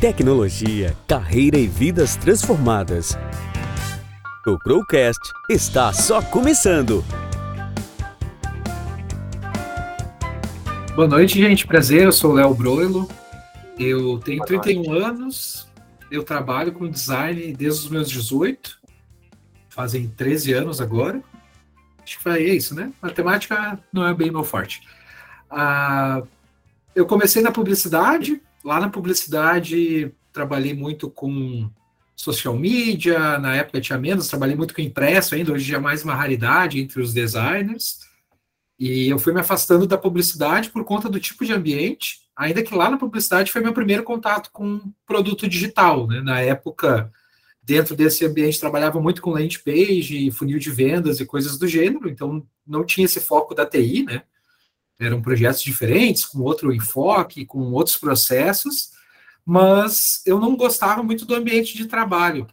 Tecnologia, carreira e vidas transformadas. O Crowcast está só começando. Boa noite, gente. Prazer, eu sou o Léo Broilo. Eu tenho 31 anos, eu trabalho com design desde os meus 18, fazem 13 anos agora. Acho que é isso, né? Matemática não é bem meu forte. Ah, eu comecei na publicidade, lá na publicidade trabalhei muito com social media, na época tinha menos, trabalhei muito com impresso ainda, hoje é mais uma raridade entre os designers. E eu fui me afastando da publicidade por conta do tipo de ambiente, ainda que lá na publicidade foi meu primeiro contato com produto digital. Né? Na época, dentro desse ambiente, trabalhava muito com landing page, funil de vendas e coisas do gênero, então não tinha esse foco da TI, né? Eram projetos diferentes, com outro enfoque, com outros processos, mas eu não gostava muito do ambiente de trabalho.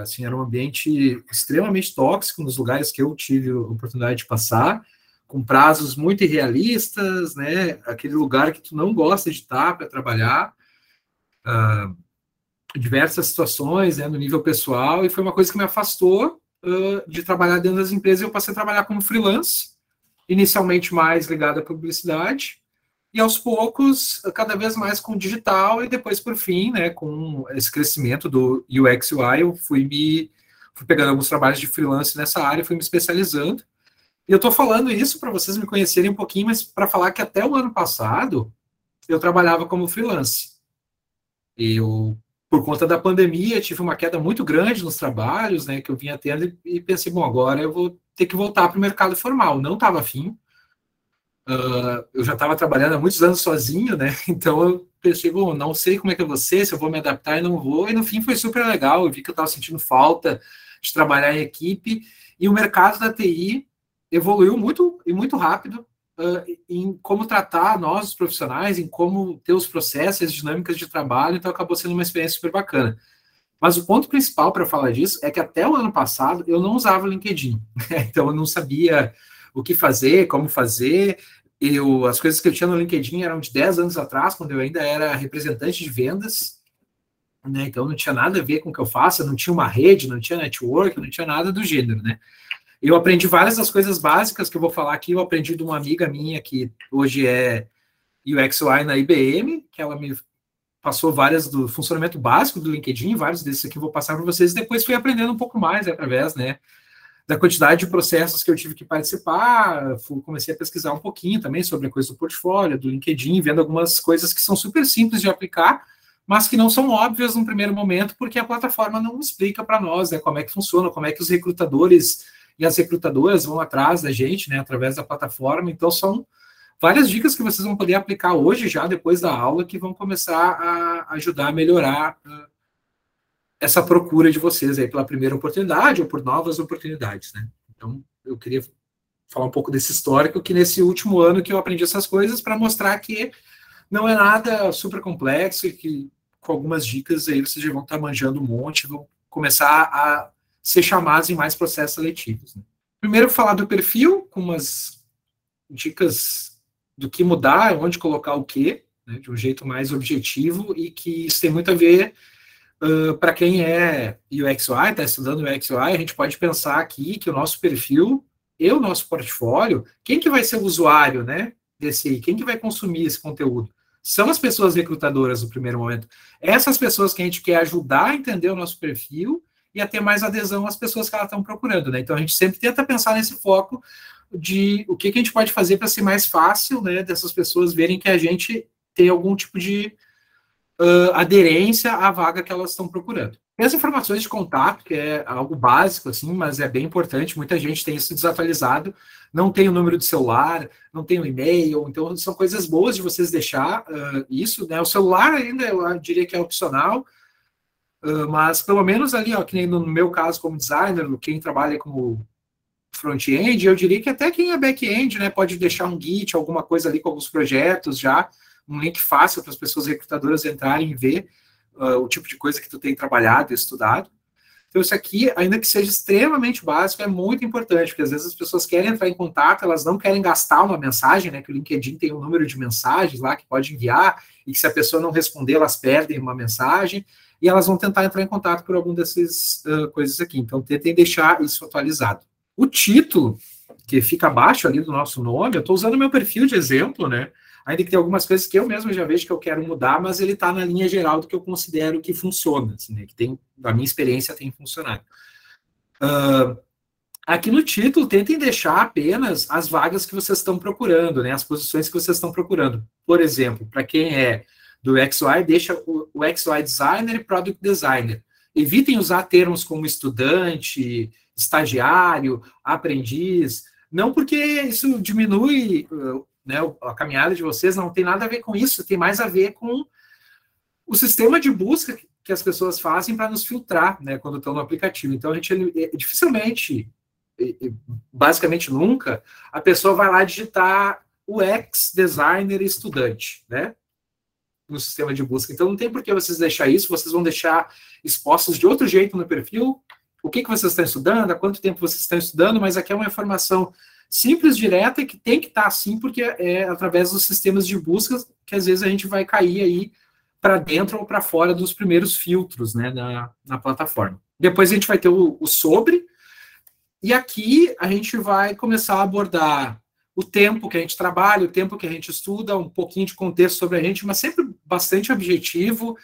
Assim, era um ambiente extremamente tóxico nos lugares que eu tive a oportunidade de passar, com prazos muito irrealistas, né? Aquele lugar que tu não gosta de estar para trabalhar, uh, diversas situações, né, no nível pessoal, e foi uma coisa que me afastou uh, de trabalhar dentro das empresas. Eu passei a trabalhar como freelance, inicialmente mais ligado à publicidade, e aos poucos, cada vez mais com digital, e depois, por fim, né, com esse crescimento do UX UI, eu fui me fui pegando alguns trabalhos de freelance nessa área, fui me especializando, e eu estou falando isso para vocês me conhecerem um pouquinho, mas para falar que até o ano passado eu trabalhava como freelance. Eu, por conta da pandemia, tive uma queda muito grande nos trabalhos, né, que eu vinha tendo e pensei, bom, agora eu vou ter que voltar para o mercado formal. Não estava afim. Uh, eu já estava trabalhando há muitos anos sozinho, né? Então eu pensei, bom, não sei como é que eu vou ser, se eu vou me adaptar e não vou. E no fim foi super legal. Eu vi que eu estava sentindo falta de trabalhar em equipe. E o mercado da TI evoluiu muito e muito rápido uh, em como tratar nós, os profissionais, em como ter os processos, as dinâmicas de trabalho, então acabou sendo uma experiência super bacana. Mas o ponto principal para falar disso é que até o ano passado eu não usava o LinkedIn, então eu não sabia o que fazer, como fazer. Eu, as coisas que eu tinha no LinkedIn eram de 10 anos atrás, quando eu ainda era representante de vendas, né? Então não tinha nada a ver com o que eu faço, não tinha uma rede, não tinha network, não tinha nada do gênero, né? Eu aprendi várias das coisas básicas que eu vou falar aqui. Eu aprendi de uma amiga minha que hoje é UX UI na IBM, que ela me passou várias do funcionamento básico do LinkedIn, vários desses aqui eu vou passar para vocês. Depois fui aprendendo um pouco mais através, né, da quantidade de processos que eu tive que participar. Comecei a pesquisar um pouquinho também sobre a coisa do portfólio, do LinkedIn, vendo algumas coisas que são super simples de aplicar, mas que não são óbvias no primeiro momento, porque a plataforma não explica para nós, né, como é que funciona, como é que os recrutadores e as recrutadoras vão atrás da gente, né, através da plataforma. Então, são várias dicas que vocês vão poder aplicar hoje, já depois da aula, que vão começar a ajudar a melhorar uh, essa procura de vocês aí pela primeira oportunidade ou por novas oportunidades, né? Então, eu queria falar um pouco desse histórico, que nesse último ano que eu aprendi essas coisas para mostrar que não é nada super complexo e que com algumas dicas aí vocês já vão estar manjando um monte, vão começar a ser chamados em mais processos seletivos. Né? Primeiro, falar do perfil, com umas dicas do que mudar, onde colocar o quê, né, de um jeito mais objetivo e que isso tem muito a ver uh, para quem é UX UI, está estudando UX UI, a gente pode pensar aqui que o nosso perfil e o nosso portfólio, quem que vai ser o usuário, né, desse, quem que vai consumir esse conteúdo? São as pessoas recrutadoras no primeiro momento. Essas pessoas que a gente quer ajudar a entender o nosso perfil e a ter mais adesão às pessoas que elas estão procurando, né? Então a gente sempre tenta pensar nesse foco de o que, que a gente pode fazer para ser mais fácil, né, dessas pessoas verem que a gente tem algum tipo de uh, aderência à vaga que elas estão procurando. Tem as informações de contato, que é algo básico, assim, mas é bem importante. Muita gente tem isso desatualizado, não tem o número de celular, não tem o e-mail, então são coisas boas de vocês deixar uh, isso, né? O celular ainda eu diria que é opcional, Uh, mas pelo menos ali, ó, que nem no meu caso como designer, quem trabalha como front-end, eu diria que até quem é back-end, né, pode deixar um Git, alguma coisa ali com alguns projetos já, um link fácil para as pessoas recrutadoras entrarem e ver uh, o tipo de coisa que tu tem trabalhado e estudado. Então, isso aqui, ainda que seja extremamente básico, é muito importante, porque às vezes as pessoas querem entrar em contato, elas não querem gastar uma mensagem, né? Que o LinkedIn tem um número de mensagens lá que pode enviar, e que se a pessoa não responder, elas perdem uma mensagem, e elas vão tentar entrar em contato por alguma dessas uh, coisas aqui. Então, tentem deixar isso atualizado. O título, que fica abaixo ali do nosso nome, eu estou usando meu perfil de exemplo, né? Ainda que tem algumas coisas que eu mesmo já vejo que eu quero mudar, mas ele está na linha geral do que eu considero que funciona, assim, né? que tem, da minha experiência tem funcionado. Uh, aqui no título, tentem deixar apenas as vagas que vocês estão procurando, né? As posições que vocês estão procurando. Por exemplo, para quem é do XY, deixa o, o XY Designer e Product Designer. Evitem usar termos como estudante, estagiário, aprendiz, não porque isso diminui uh, né, a caminhada de vocês não tem nada a ver com isso, tem mais a ver com o sistema de busca que as pessoas fazem para nos filtrar, né, quando estão no aplicativo. Então a gente é, dificilmente, basicamente nunca, a pessoa vai lá digitar o ex designer estudante, né, no sistema de busca. Então não tem por que vocês deixar isso, vocês vão deixar expostos de outro jeito no perfil, o que, que vocês estão estudando, há quanto tempo vocês estão estudando, mas aqui é uma informação simples, direta, que tem que estar assim, porque é através dos sistemas de busca que às vezes a gente vai cair aí para dentro ou para fora dos primeiros filtros né, na, na plataforma. Depois a gente vai ter o, o sobre, e aqui a gente vai começar a abordar o tempo que a gente trabalha, o tempo que a gente estuda, um pouquinho de contexto sobre a gente, mas sempre bastante objetivo,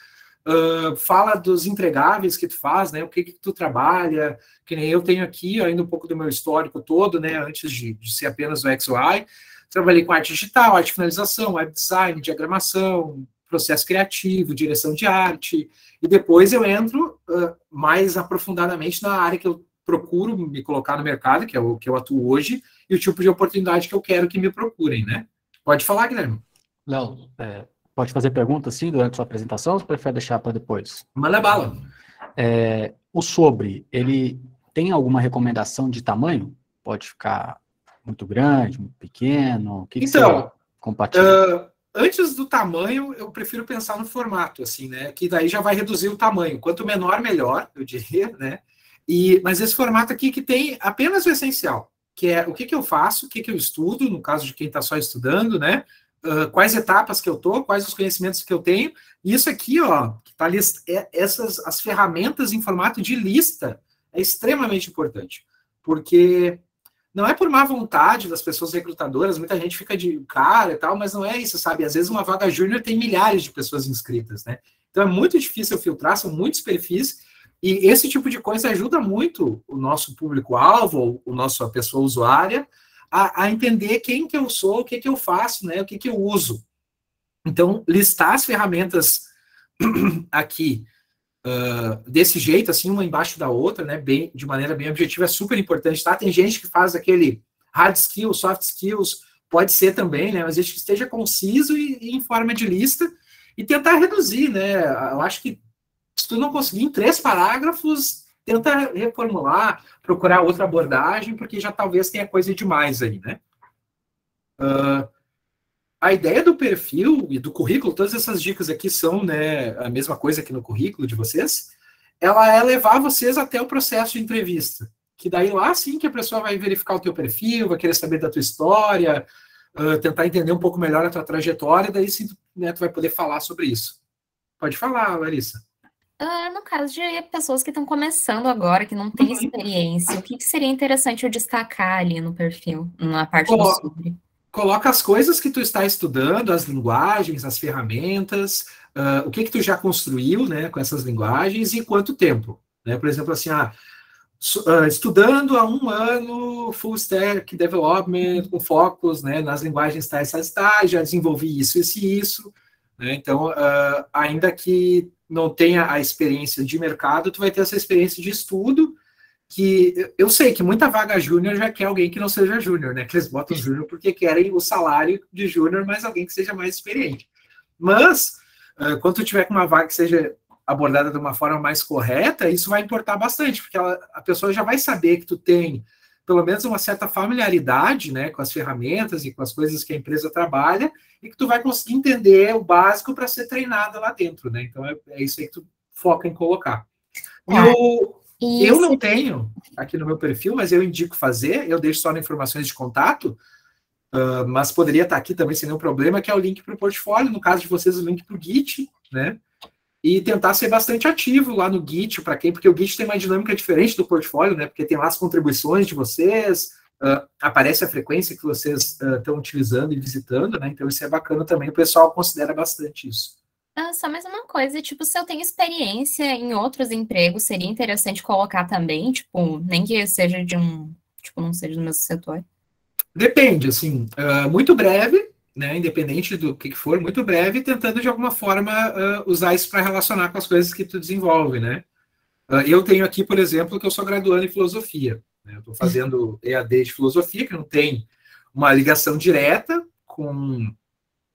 Uh, fala dos entregáveis que tu faz, né? O que que tu trabalha, que nem eu tenho aqui ainda um pouco do meu histórico todo, né? Antes de, de ser apenas o XY, trabalhei com arte digital, arte finalização, web design, diagramação, processo criativo, direção de arte, e depois eu entro uh, mais aprofundadamente na área que eu procuro me colocar no mercado, que é o que eu atuo hoje, e o tipo de oportunidade que eu quero que me procurem, né? Pode falar, Guilherme. Léo, é, Pode fazer perguntas, sim, durante sua apresentação ou você prefere deixar para depois? Manda bala. É, o sobre, ele tem alguma recomendação de tamanho? Pode ficar muito grande, muito pequeno? O que, então, que compartilha? Uh, antes do tamanho, eu prefiro pensar no formato, assim, né? Que daí já vai reduzir o tamanho. Quanto menor, melhor, eu diria, né? E, mas esse formato aqui que tem apenas o essencial, que é o que, que eu faço, o que, que eu estudo, no caso de quem está só estudando, né? uh, quais etapas que eu tô, quais os conhecimentos que eu tenho. E isso aqui, ó, que tá list, é, essas as ferramentas em formato de lista é extremamente importante, porque não é por má vontade das pessoas recrutadoras, muita gente fica de cara e tal, mas não é isso, sabe? Às vezes uma vaga júnior tem milhares de pessoas inscritas, né? Então é muito difícil filtrar, são muitos perfis, e esse tipo de coisa ajuda muito o nosso público-alvo, o nosso a pessoa usuária, a, a, entender quem que eu sou, o que que eu faço, né, o que que eu uso. Então, listar as ferramentas aqui uh, desse jeito, assim, uma embaixo da outra, né, bem, de maneira bem objetiva, é super importante, tá? Tem gente que faz aquele hard skills, soft skills, pode ser também, né, mas a gente esteja conciso e, e em forma de lista e tentar reduzir, né, eu acho que se tu não conseguir em três parágrafos, tenta reformular, procurar outra abordagem, porque já talvez tenha coisa demais aí, né? Uh, a ideia do perfil e do currículo, todas essas dicas aqui são né, a mesma coisa que no currículo de vocês, ela é levar vocês até o processo de entrevista. Que daí lá sim que a pessoa vai verificar o teu perfil, vai querer saber da tua história, uh, tentar entender um pouco melhor a tua trajetória, daí sim né, tu vai poder falar sobre isso. Pode falar, Larissa. Uh, no caso de pessoas que estão começando agora, que não têm uhum. experiência, o que, que, seria interessante eu destacar ali no perfil, na parte Colo do sobre? Coloca as coisas que tu está estudando, as linguagens, as ferramentas, uh, o que que tu já construiu, né, com essas linguagens e quanto tempo, né? Por exemplo, assim, ah, uh, estudando há um ano full stack development com focos, né, nas linguagens tais, tais, tais, já desenvolvi isso, isso e isso, né? Então, ainda que não tenha a experiência de mercado, tu vai ter essa experiência de estudo, que eu sei que muita vaga júnior já quer alguém que não seja júnior, né? Que eles botam júnior porque querem o salário de júnior, mas alguém que seja mais experiente. Mas, quando tu tiver com uma vaga que seja abordada de uma forma mais correta, isso vai importar bastante, porque ela, a pessoa já vai saber que tu tem pelo menos uma certa familiaridade né, com as ferramentas e com as coisas que a empresa trabalha, e que tu vai conseguir entender o básico para ser treinada lá dentro, né? Então é, é, isso aí que tu foca em colocar. E o, E eu não tenho aqui no meu perfil, mas eu indico fazer, eu deixo só nas informações de contato, uh, mas poderia estar aqui também sem nenhum problema, que é o link para o portfólio, no caso de vocês, o link para o Git, né? E tentar ser bastante ativo lá no Git, para quem? Porque o Git tem uma dinâmica diferente do portfólio, né? Porque tem lá as contribuições de vocês, uh, aparece a frequência que vocês estão uh, utilizando e visitando, né? Então isso é bacana também, o pessoal considera bastante isso. Ah, só mais uma coisa, tipo, se eu tenho experiência em outros empregos, seria interessante colocar também, tipo, nem que seja de um, tipo, não seja do mesmo setor. Depende, assim, uh, muito breve, né, independente do que for, muito breve, tentando de alguma forma uh, usar isso para relacionar com as coisas que tu desenvolve, né. Uh, eu tenho aqui, por exemplo, que eu sou graduando em filosofia, né, estou fazendo EAD de filosofia, que não tem uma ligação direta com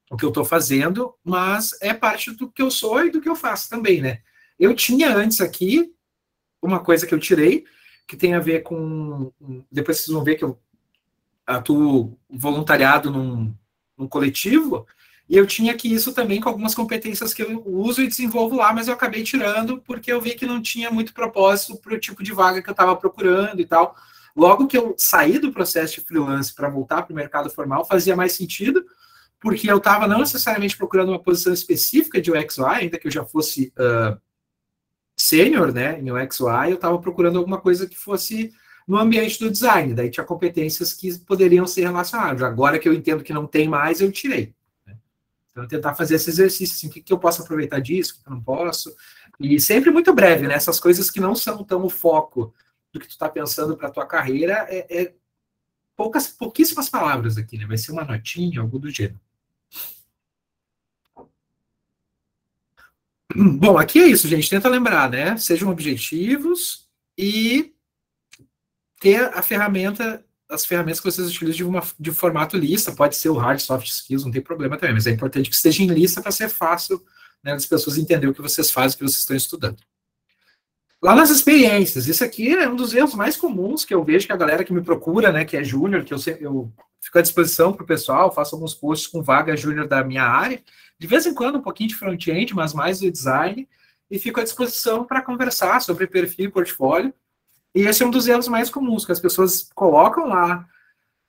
o que eu estou fazendo, mas é parte do que eu sou e do que eu faço também, né? Eu tinha antes aqui uma coisa que eu tirei, que tem a ver com. Depois vocês vão ver que eu atuo voluntariado num, num coletivo, e eu tinha aqui isso também com algumas competências que eu uso e desenvolvo lá, mas eu acabei tirando porque eu vi que não tinha muito propósito para o tipo de vaga que eu estava procurando e tal. Logo que eu saí do processo de freelance para voltar para o mercado formal, fazia mais sentido, porque eu estava não necessariamente procurando uma posição específica de UX UI, ainda que eu já fosse uh, sênior né, em UX UI, eu estava procurando alguma coisa que fosse no ambiente do design, daí tinha competências que poderiam ser relacionadas. Agora que eu entendo que não tem mais, eu tirei. Né? Então, tentar fazer esse exercício, assim, o que, que eu posso aproveitar disso, o que eu não posso, e sempre muito breve, né, essas coisas que não são tão o foco do que tu está pensando para a tua carreira, é, é poucas, pouquíssimas palavras aqui, né? Vai ser uma notinha, algo do gênero. Bom, aqui é isso, gente. Tenta lembrar, né? Sejam objetivos e ter a ferramenta, as ferramentas que vocês utilizam de, uma, de formato lista. Pode ser o hard soft skills, não tem problema também, mas é importante que esteja em lista para ser fácil né, as pessoas entenderem o que vocês fazem, o que vocês estão estudando. Lá nas experiências, isso aqui é um dos erros mais comuns que eu vejo que a galera que me procura, né, que é júnior, que eu, eu fico à disposição para o pessoal, faço alguns posts com vaga júnior da minha área, de vez em quando um pouquinho de front-end, mas mais do design, e fico à disposição para conversar sobre perfil e portfólio. E esse é um dos erros mais comuns, que as pessoas colocam lá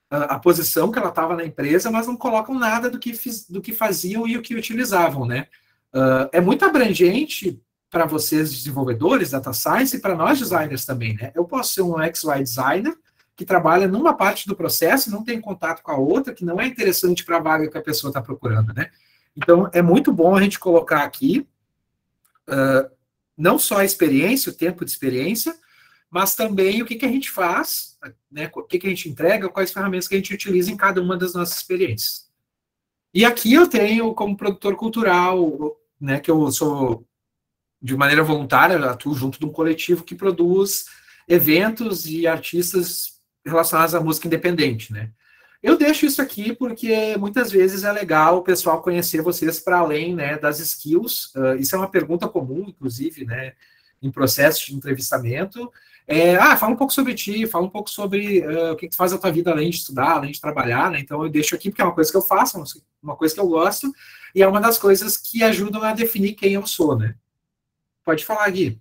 a, a posição que ela estava na empresa, mas não colocam nada do que, fiz, do que faziam e o que utilizavam, né? Uh, é muito abrangente para vocês desenvolvedores, data science, e para nós designers também, né? Eu posso ser um XY designer que trabalha numa parte do processo, não tem contato com a outra, que não é interessante para a vaga que a pessoa está procurando, né? Então, é muito bom a gente colocar aqui uh, não só a experiência, o tempo de experiência, mas também o que, que a gente faz, né, o que, que a gente entrega, quais ferramentas que a gente utiliza em cada uma das nossas experiências. E aqui eu tenho, como produtor cultural, né, que eu sou de maneira voluntária, atuo junto de um coletivo que produz eventos e artistas relacionados à música independente, né? Eu deixo isso aqui porque muitas vezes é legal o pessoal conhecer vocês para além né, das skills. Uh, isso é uma pergunta comum, inclusive, né, em processo de entrevistamento. É, ah, fala um pouco sobre ti, fala um pouco sobre uh, o que, que tu faz na tua vida além de estudar, além de trabalhar, né? Então eu deixo aqui porque é uma coisa que eu faço, uma coisa que eu gosto, e é uma das coisas que ajudam a definir quem eu sou, né? Pode falar, Gui.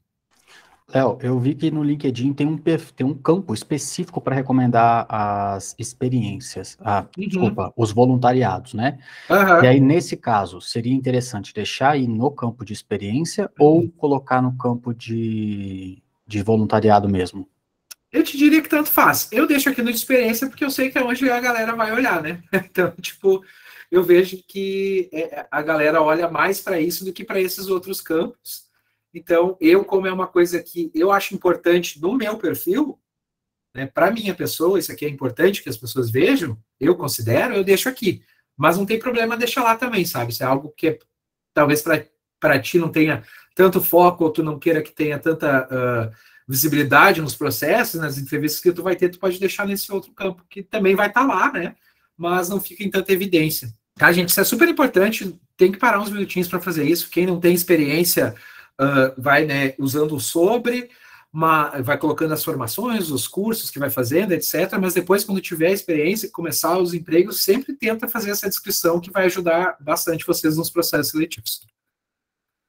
Léo, eu vi que no LinkedIn tem um, tem um campo específico para recomendar as experiências, ah, uhum. desculpa, os voluntariados, né? Uhum. E aí, nesse caso, seria interessante deixar aí no campo de experiência uhum. ou colocar no campo de, de voluntariado mesmo? Eu te diria que tanto faz. Eu deixo aqui no de experiência porque eu sei que é onde a galera vai olhar, né? Então, tipo, eu vejo que é, a galera olha mais para isso do que para esses outros campos. Então, eu, como é uma coisa que eu acho importante no meu perfil, né, para minha pessoa, isso aqui é importante que as pessoas vejam, eu considero, eu deixo aqui. Mas não tem problema deixar lá também, sabe? Se é algo que é, talvez para ti não tenha tanto foco, ou tu não queira que tenha tanta uh, visibilidade nos processos, nas entrevistas que tu vai ter, tu pode deixar nesse outro campo, que também vai estar tá lá, né? Mas não fica em tanta evidência. Tá, gente? Isso é super importante, tem que parar uns minutinhos para fazer isso. Quem não tem experiência uh, vai né, usando o sobre, uma, vai colocando as formações, os cursos que vai fazendo, etc. Mas depois, quando tiver experiência, começar os empregos, sempre tenta fazer essa descrição que vai ajudar bastante vocês nos processos seletivos.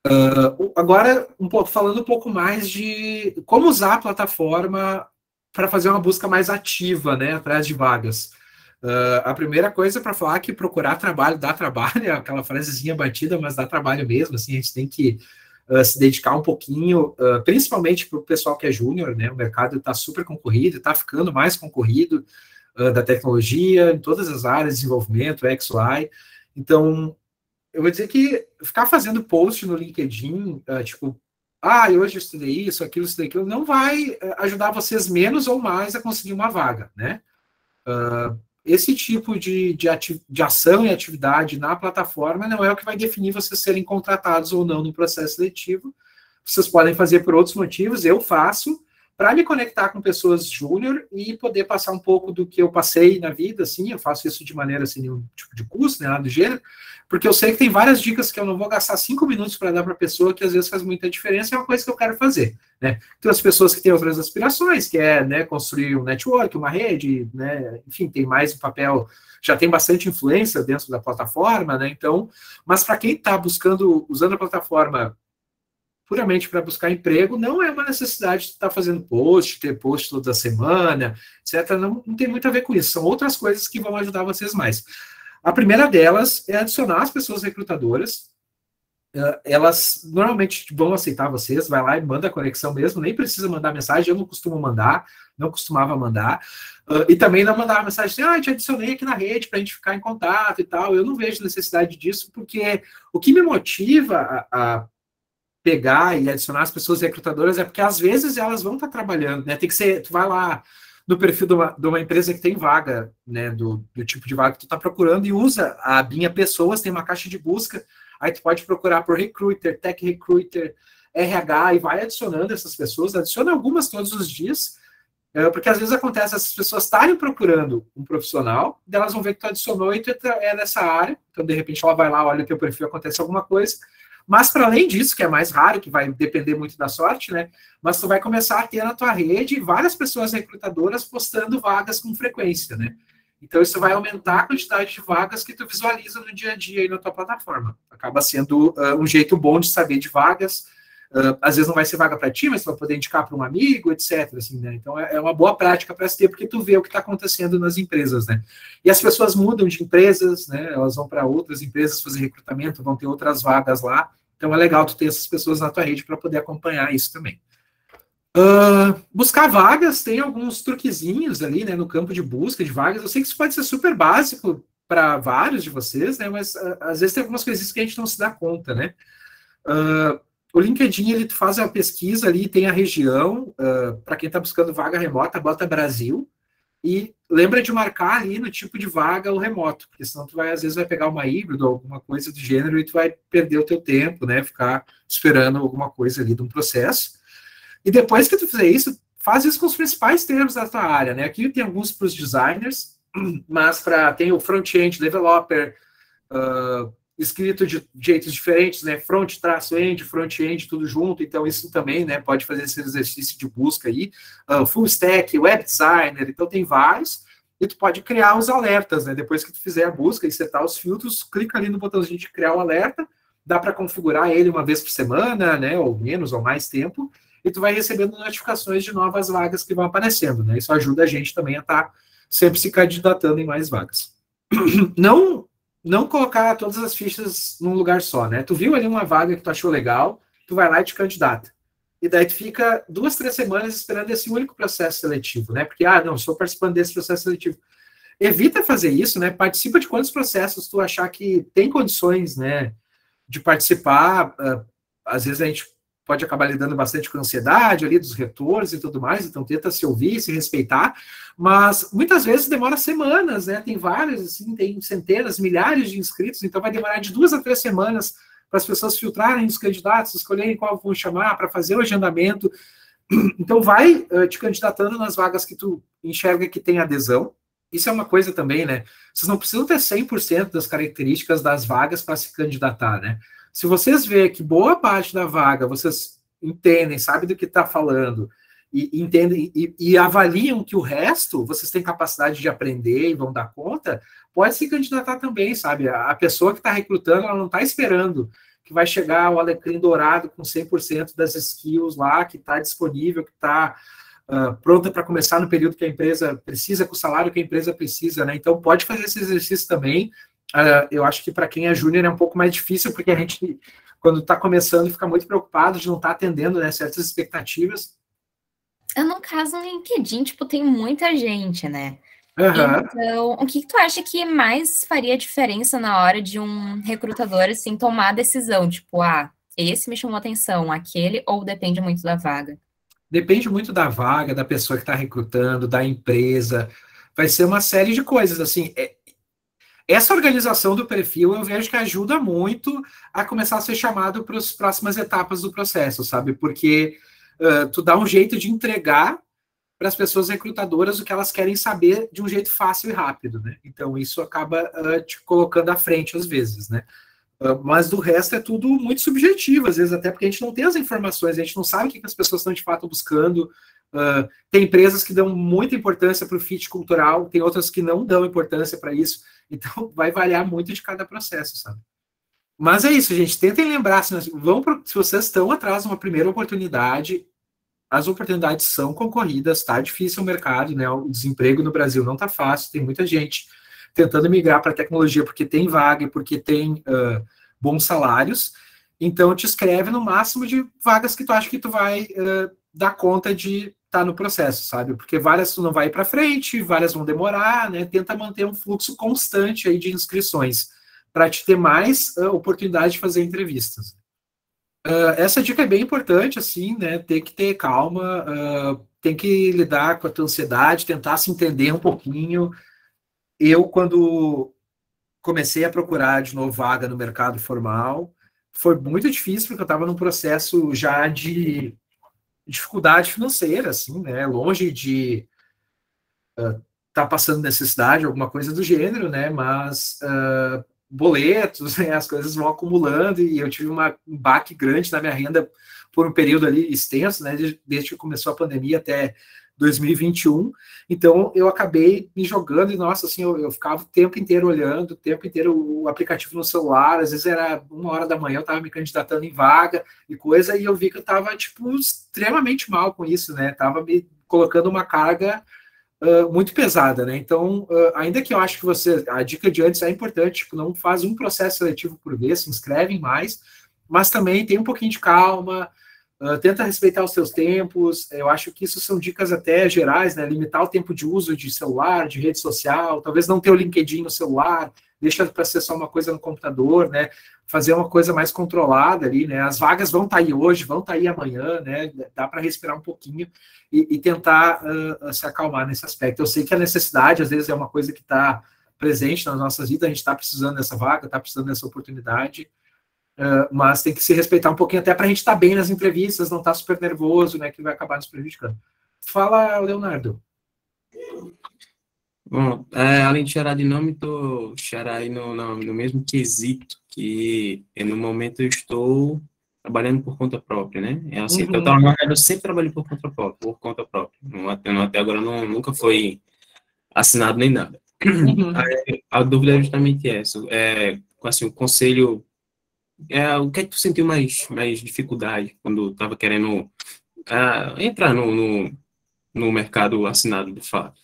Uh, agora, um pouco, falando um pouco mais de como usar a plataforma para fazer uma busca mais ativa, né, atrás de vagas. Uh, a primeira coisa para falar que procurar trabalho dá trabalho, é aquela frasezinha batida, mas dá trabalho mesmo, assim, a gente tem que uh, se dedicar um pouquinho, principalmente para o pessoal que é júnior, né, o mercado está super concorrido, está ficando mais concorrido da tecnologia, em todas as áreas, desenvolvimento, XY, então, eu vou dizer que ficar fazendo post no LinkedIn, tipo, ah, hoje eu estudei isso, aquilo, estudei aquilo, não vai ajudar vocês menos ou mais a conseguir uma vaga, né? Uh, esse tipo de, de, de, ação e atividade na plataforma não é o que vai definir vocês serem contratados ou não no processo seletivo. Vocês podem fazer por outros motivos, eu faço, para me conectar com pessoas júnior e poder passar um pouco do que eu passei na vida, assim, eu faço isso de maneira, assim, nenhum tipo de curso, né, nada do gênero, porque eu sei que tem várias dicas que eu não vou gastar cinco minutos para dar para a pessoa, que às vezes faz muita diferença, é uma coisa que eu quero fazer, né. Tem as pessoas que têm outras aspirações, que é, né, construir um network, uma rede, né, enfim, tem mais um papel, já tem bastante influência dentro da plataforma, né, então, mas para quem está buscando, usando a plataforma puramente para buscar emprego, não é uma necessidade de estar tá fazendo post, ter post toda semana, etc. Não, não tem muito a ver com isso. São outras coisas que vão ajudar vocês mais. A primeira delas é adicionar as pessoas recrutadoras. Uh, elas normalmente vão aceitar vocês, vai lá e manda a conexão mesmo, nem precisa mandar mensagem, eu não costumo mandar, não costumava mandar. Uh, e também não mandar mensagem assim, ah, te adicionei aqui na rede para a gente ficar em contato e tal. Eu não vejo necessidade disso, porque o que me motiva a pegar e adicionar as pessoas recrutadoras é porque às vezes elas vão estar trabalhando, né? Tem que ser, tu vai lá no perfil de uma, de uma, empresa que tem vaga, né, do, do tipo de vaga que tu está procurando e usa a Binha Pessoas, tem uma caixa de busca, aí tu pode procurar por recruiter, tech recruiter, RH e vai adicionando essas pessoas, adiciona algumas todos os dias, é, porque às vezes acontece essas pessoas estarem procurando um profissional, elas vão ver que tu adicionou e tu é nessa área, então de repente ela vai lá, olha o teu perfil, acontece alguma coisa, mas para além disso, que é mais raro, que vai depender muito da sorte, né? Mas tu vai começar a ter na tua rede várias pessoas recrutadoras postando vagas com frequência, né? Então isso vai aumentar a quantidade de vagas que tu visualiza no dia a dia aí na tua plataforma. Acaba sendo uh, um jeito bom de saber de vagas. Uh, às vezes não vai ser vaga para ti, mas tu vai poder indicar para um amigo, etc. Assim, né? Então é, é uma boa prática para se ter, porque tu vê o que está acontecendo nas empresas, né? E as pessoas mudam de empresas, né? Elas vão para outras empresas fazer recrutamento, vão ter outras vagas lá. Então é legal tu ter essas pessoas na tua rede para poder acompanhar isso também. Uh, buscar vagas, tem alguns truquezinhos ali, né, no campo de busca de vagas. Eu sei que isso pode ser super básico para vários de vocês, né, mas uh, às vezes tem algumas coisas que a gente não se dá conta, né. Uh, o LinkedIn ele faz a pesquisa ali, tem a região, para quem está buscando vaga remota, bota Brasil, e lembra de marcar ali no tipo de vaga o remoto, porque senão tu vai, às vezes, vai pegar uma híbrido ou alguma coisa do gênero e tu vai perder o teu tempo, né? Ficar esperando alguma coisa ali de um processo. E depois que tu fizer isso, faz isso com os principais termos da tua área, né? Aqui tem alguns para os designers, mas para tem o front-end developer, uh, escrito de jeitos diferentes, né? Front, traço, end, front-end, tudo junto. Então, isso também, né? Pode fazer esse exercício de busca aí. Uh, full stack, web designer, então tem vários. E tu pode criar os alertas, né? Depois que tu fizer a busca e setar os filtros, clica ali no botãozinho de criar o alerta. Dá para configurar ele uma vez por semana, né? Ou menos ou mais tempo. E tu vai recebendo notificações de novas vagas que vão aparecendo, né? Isso ajuda a gente também a estar tá sempre se candidatando em mais vagas. Não não colocar todas as fichas num lugar só, né? Tu viu ali uma vaga que tu achou legal, tu vai lá e te candidata. E daí tu fica duas, três semanas esperando esse único processo seletivo, né? Porque, ah, não, sou participando desse processo seletivo. Evita fazer isso, né? Participa de quantos processos tu achar que tem condições, né, de participar. Uh, às vezes a gente pode acabar lidando bastante com ansiedade ali dos retornos e tudo mais, então tenta se ouvir, se respeitar, mas muitas vezes demora semanas, né? Tem vários, assim, tem centenas, milhares de inscritos, então vai demorar de duas a três semanas para as pessoas filtrarem os candidatos, escolherem qual vão chamar, para fazer o agendamento. Então vai uh, te candidatando nas vagas que tu enxerga que tem adesão. Isso é uma coisa também, né? Vocês não precisam ter 100% das características das vagas para se candidatar, né? Se vocês verem que boa parte da vaga vocês entendem, sabem do que está falando, e, entendem e, e, avaliam que o resto vocês têm capacidade de aprender e vão dar conta, pode se candidatar também, sabe? A, a pessoa que está recrutando, ela não está esperando que vai chegar o alecrim dourado com 100% das skills lá, que está disponível, que está uh, ah, pronta para começar no período que a empresa precisa, com o salário que a empresa precisa, né? Então, pode fazer esse exercício também. Uh, eu acho que para quem é júnior é um pouco mais difícil, porque a gente, quando está começando, fica muito preocupado de não estar tá atendendo né, certas expectativas. No caso, no LinkedIn, tipo, tem muita gente, né? Uhum. Então, o que, que, tu acha que mais faria diferença na hora de um recrutador, assim, tomar a decisão? Tipo, ah, esse me chamou atenção, aquele, ou depende muito da vaga? Depende muito da vaga, da pessoa que está recrutando, da empresa. Vai ser uma série de coisas, assim. É, essa organização do perfil eu vejo que ajuda muito a começar a ser chamado para as próximas etapas do processo, sabe? Porque uh, tu dá um jeito de entregar para as pessoas recrutadoras o que elas querem saber de um jeito fácil e rápido, né? Então isso acaba uh, te colocando à frente às vezes, né? Mas do resto é tudo muito subjetivo, às vezes até porque a gente não tem as informações, a gente não sabe o que, que as pessoas estão de fato buscando. Uh, tem empresas que dão muita importância para o fit cultural, tem outras que não dão importância para isso. Então vai variar muito de cada processo, sabe? Mas é isso, gente. Tentem lembrar, se, vão pro, se vocês estão atrás de uma primeira oportunidade, as oportunidades são concorridas, está difícil o mercado, né? O desemprego no Brasil não está fácil, tem muita gente tentando migrar para a tecnologia porque tem vaga e porque tem uh, bons salários. Então, te escreve no máximo de vagas que tu acha que tu vai uh, dar conta de estar tá no processo, sabe? Porque várias não vai para frente, várias vão demorar, né? Tenta manter um fluxo constante aí de inscrições para te ter mais uh, oportunidade de fazer entrevistas. Uh, essa dica é bem importante, assim, né? Tem que ter calma, uh, tem que lidar com a tua ansiedade, tentar se entender um pouquinho. Eu, quando comecei a procurar de novo vaga no mercado formal, foi muito difícil, porque eu estava num processo já de dificuldade financeira, assim, né? Longe de estar uh, tá passando necessidade, alguma coisa do gênero, né? Mas uh, boletos, né, as coisas vão acumulando e eu tive uma, um baque grande na minha renda por um período ali extenso, né, desde, desde que começou a pandemia até 2021. Então eu acabei me jogando e nossa, assim, eu, eu, ficava o tempo inteiro olhando, o tempo inteiro o aplicativo no celular, às vezes era uma hora da manhã, eu estava me candidatando em vaga e coisa, e eu vi que eu estava tipo extremamente mal com isso, né? Tava me colocando uma carga uh, muito pesada, né? Então, uh, ainda que eu acho que você, a dica de antes é importante, tipo, não faz um processo seletivo por vez, se inscreve em mais, mas também tem um pouquinho de calma, uh, tenta respeitar os seus tempos. Eu acho que isso são dicas até gerais, né? Limitar o tempo de uso de celular, de rede social, talvez não ter o LinkedIn no celular, deixa para ser só uma coisa no computador, né? Fazer uma coisa mais controlada ali, né? As vagas vão estar tá aí hoje, vão estar tá aí amanhã, né? Dá para respirar um pouquinho e, e tentar uh, se acalmar nesse aspecto. Eu sei que a necessidade, às vezes, é uma coisa que está presente nas nossas vidas, a gente está precisando dessa vaga, está precisando dessa oportunidade, uh, mas tem que se respeitar um pouquinho até para a gente estar tá bem nas entrevistas, não estar tá super nervoso, né? Que vai acabar nos prejudicando. Fala, Leonardo. Bom, é, além de chorar de nome, estou chorar aí no, no, no, mesmo quesito, que no momento eu estou trabalhando por conta própria, né? É assim, uhum. eu, eu sempre trabalhei por conta própria, por conta própria. Não, até, não, até agora não, nunca foi assinado nem nada. Uhum. A, a, dúvida é justamente essa. É, assim, o conselho... É, o que é que tu sentiu mais, mais dificuldade quando estava querendo uh, entrar no, no, no mercado assinado de fato?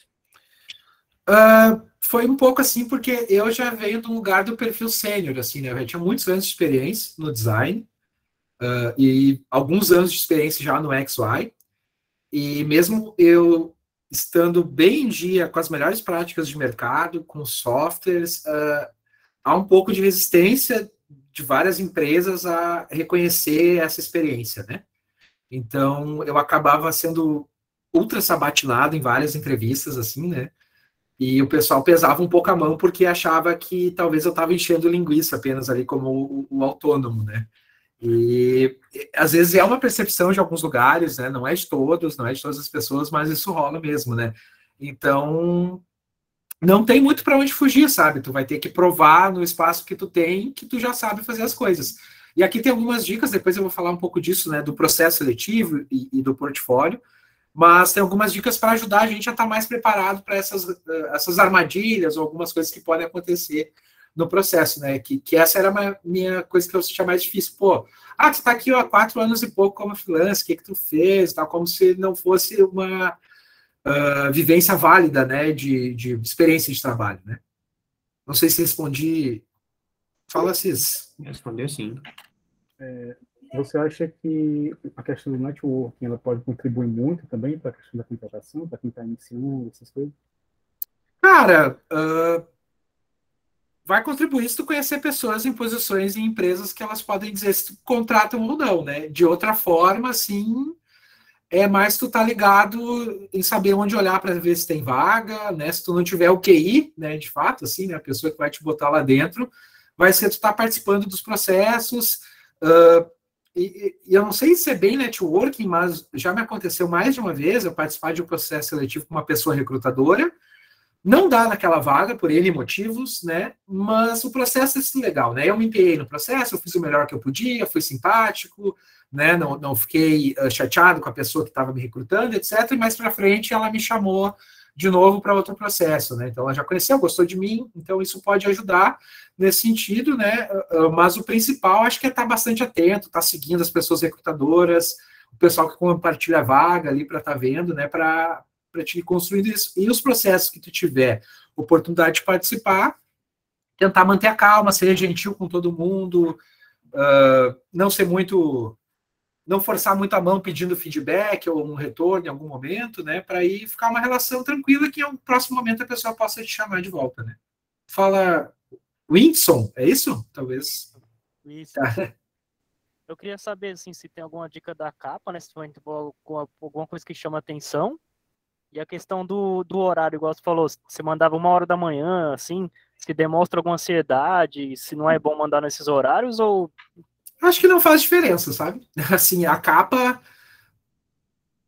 Uh, foi um pouco assim, porque eu já venho um lugar do perfil sênior, assim, né? Eu já tinha muitos anos de experiência no design uh, e alguns anos de experiência já no XY. E mesmo eu estando bem em dia com as melhores práticas de mercado, com softwares, há um pouco de resistência de várias empresas a reconhecer essa experiência, né? Então, eu acabava sendo ultra sabatinado em várias entrevistas, assim, né? E o pessoal pesava um pouco a mão porque achava que talvez eu estava enchendo linguiça apenas ali como o, o, autônomo, né? E às vezes é uma percepção de alguns lugares, né? Não é de todos, não é de todas as pessoas, mas isso rola mesmo, né? Então não tem muito para onde fugir, sabe? Tu vai ter que provar no espaço que tu tem que tu já sabe fazer as coisas. E aqui tem algumas dicas, depois eu vou falar um pouco disso, né? Do processo seletivo e, e do portfólio mas tem algumas dicas para ajudar a gente a estar tá mais preparado para essas, eh, essas armadilhas ou algumas coisas que podem acontecer no processo, né? Que, que essa era a minha coisa que eu sentia mais difícil. Pô, ah, tu tá aqui há quatro anos e pouco como freelance, o que que tu fez? Tal, como se não fosse uma uh, vivência válida, né? De, de experiência de trabalho, né? Não sei se respondi. Fala, Cis. Respondeu sim. É, você acha que a questão do networking ela pode contribuir muito também para a questão da contratação, para quem está iniciando, essas coisas? Cara, uh, vai contribuir se tu conhecer pessoas em posições em empresas que elas podem dizer se tu contratam ou não, né? De outra forma, assim, é mais tu tá ligado em saber onde olhar para ver se tem vaga, né? Se tu não tiver o QI, né, de fato, assim, né, a pessoa que vai te botar lá dentro, vai ser tu tá participando dos processos, uh, e, e, eu não sei se é bem networking, mas já me aconteceu mais de uma vez eu participar de um processo seletivo com uma pessoa recrutadora. Não dá naquela vaga por N motivos, né? Mas o processo é assim legal, né? Eu me empenhei no processo, eu fiz o melhor que eu podia, fui simpático, né? Não, não fiquei uh, chateado com a pessoa que estava me recrutando, etc. E mais para frente ela me chamou de novo para outro processo, né? Então ela já conheceu, gostou de mim, então isso pode ajudar nesse sentido, né? Ah, ah, mas o principal acho que é estar bastante atento, estar seguindo as pessoas recrutadoras, o pessoal que compartilha a vaga ali para estar tá vendo, né? Para para te construir isso. E os processos que tu tiver oportunidade de participar, tentar manter a calma, ser gentil com todo mundo, uh, não ser muito não forçar muito a mão pedindo feedback ou um retorno em algum momento, né? Para aí ficar uma relação tranquila que em um próximo momento a pessoa possa te chamar de volta, né? Fala Winson, é isso? Talvez. Isso. Tá. Eu queria saber assim, se tem alguma dica da capa, né? Se for alguma coisa que chama atenção. E a questão do, do horário, igual você falou, você mandava uma hora da manhã, assim, se demonstra alguma ansiedade, se não é bom mandar nesses horários, ou Acho que não faz diferença, sabe? Assim, a capa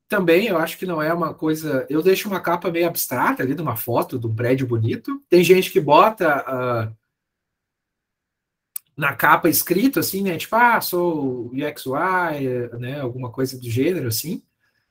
também eu acho que não é uma coisa. Eu deixo uma capa meio abstrata ali de uma foto de um prédio bonito. Tem gente que bota uh, na capa escrito assim, né? Tipo, ah, sou UXY, né? Alguma coisa do gênero assim.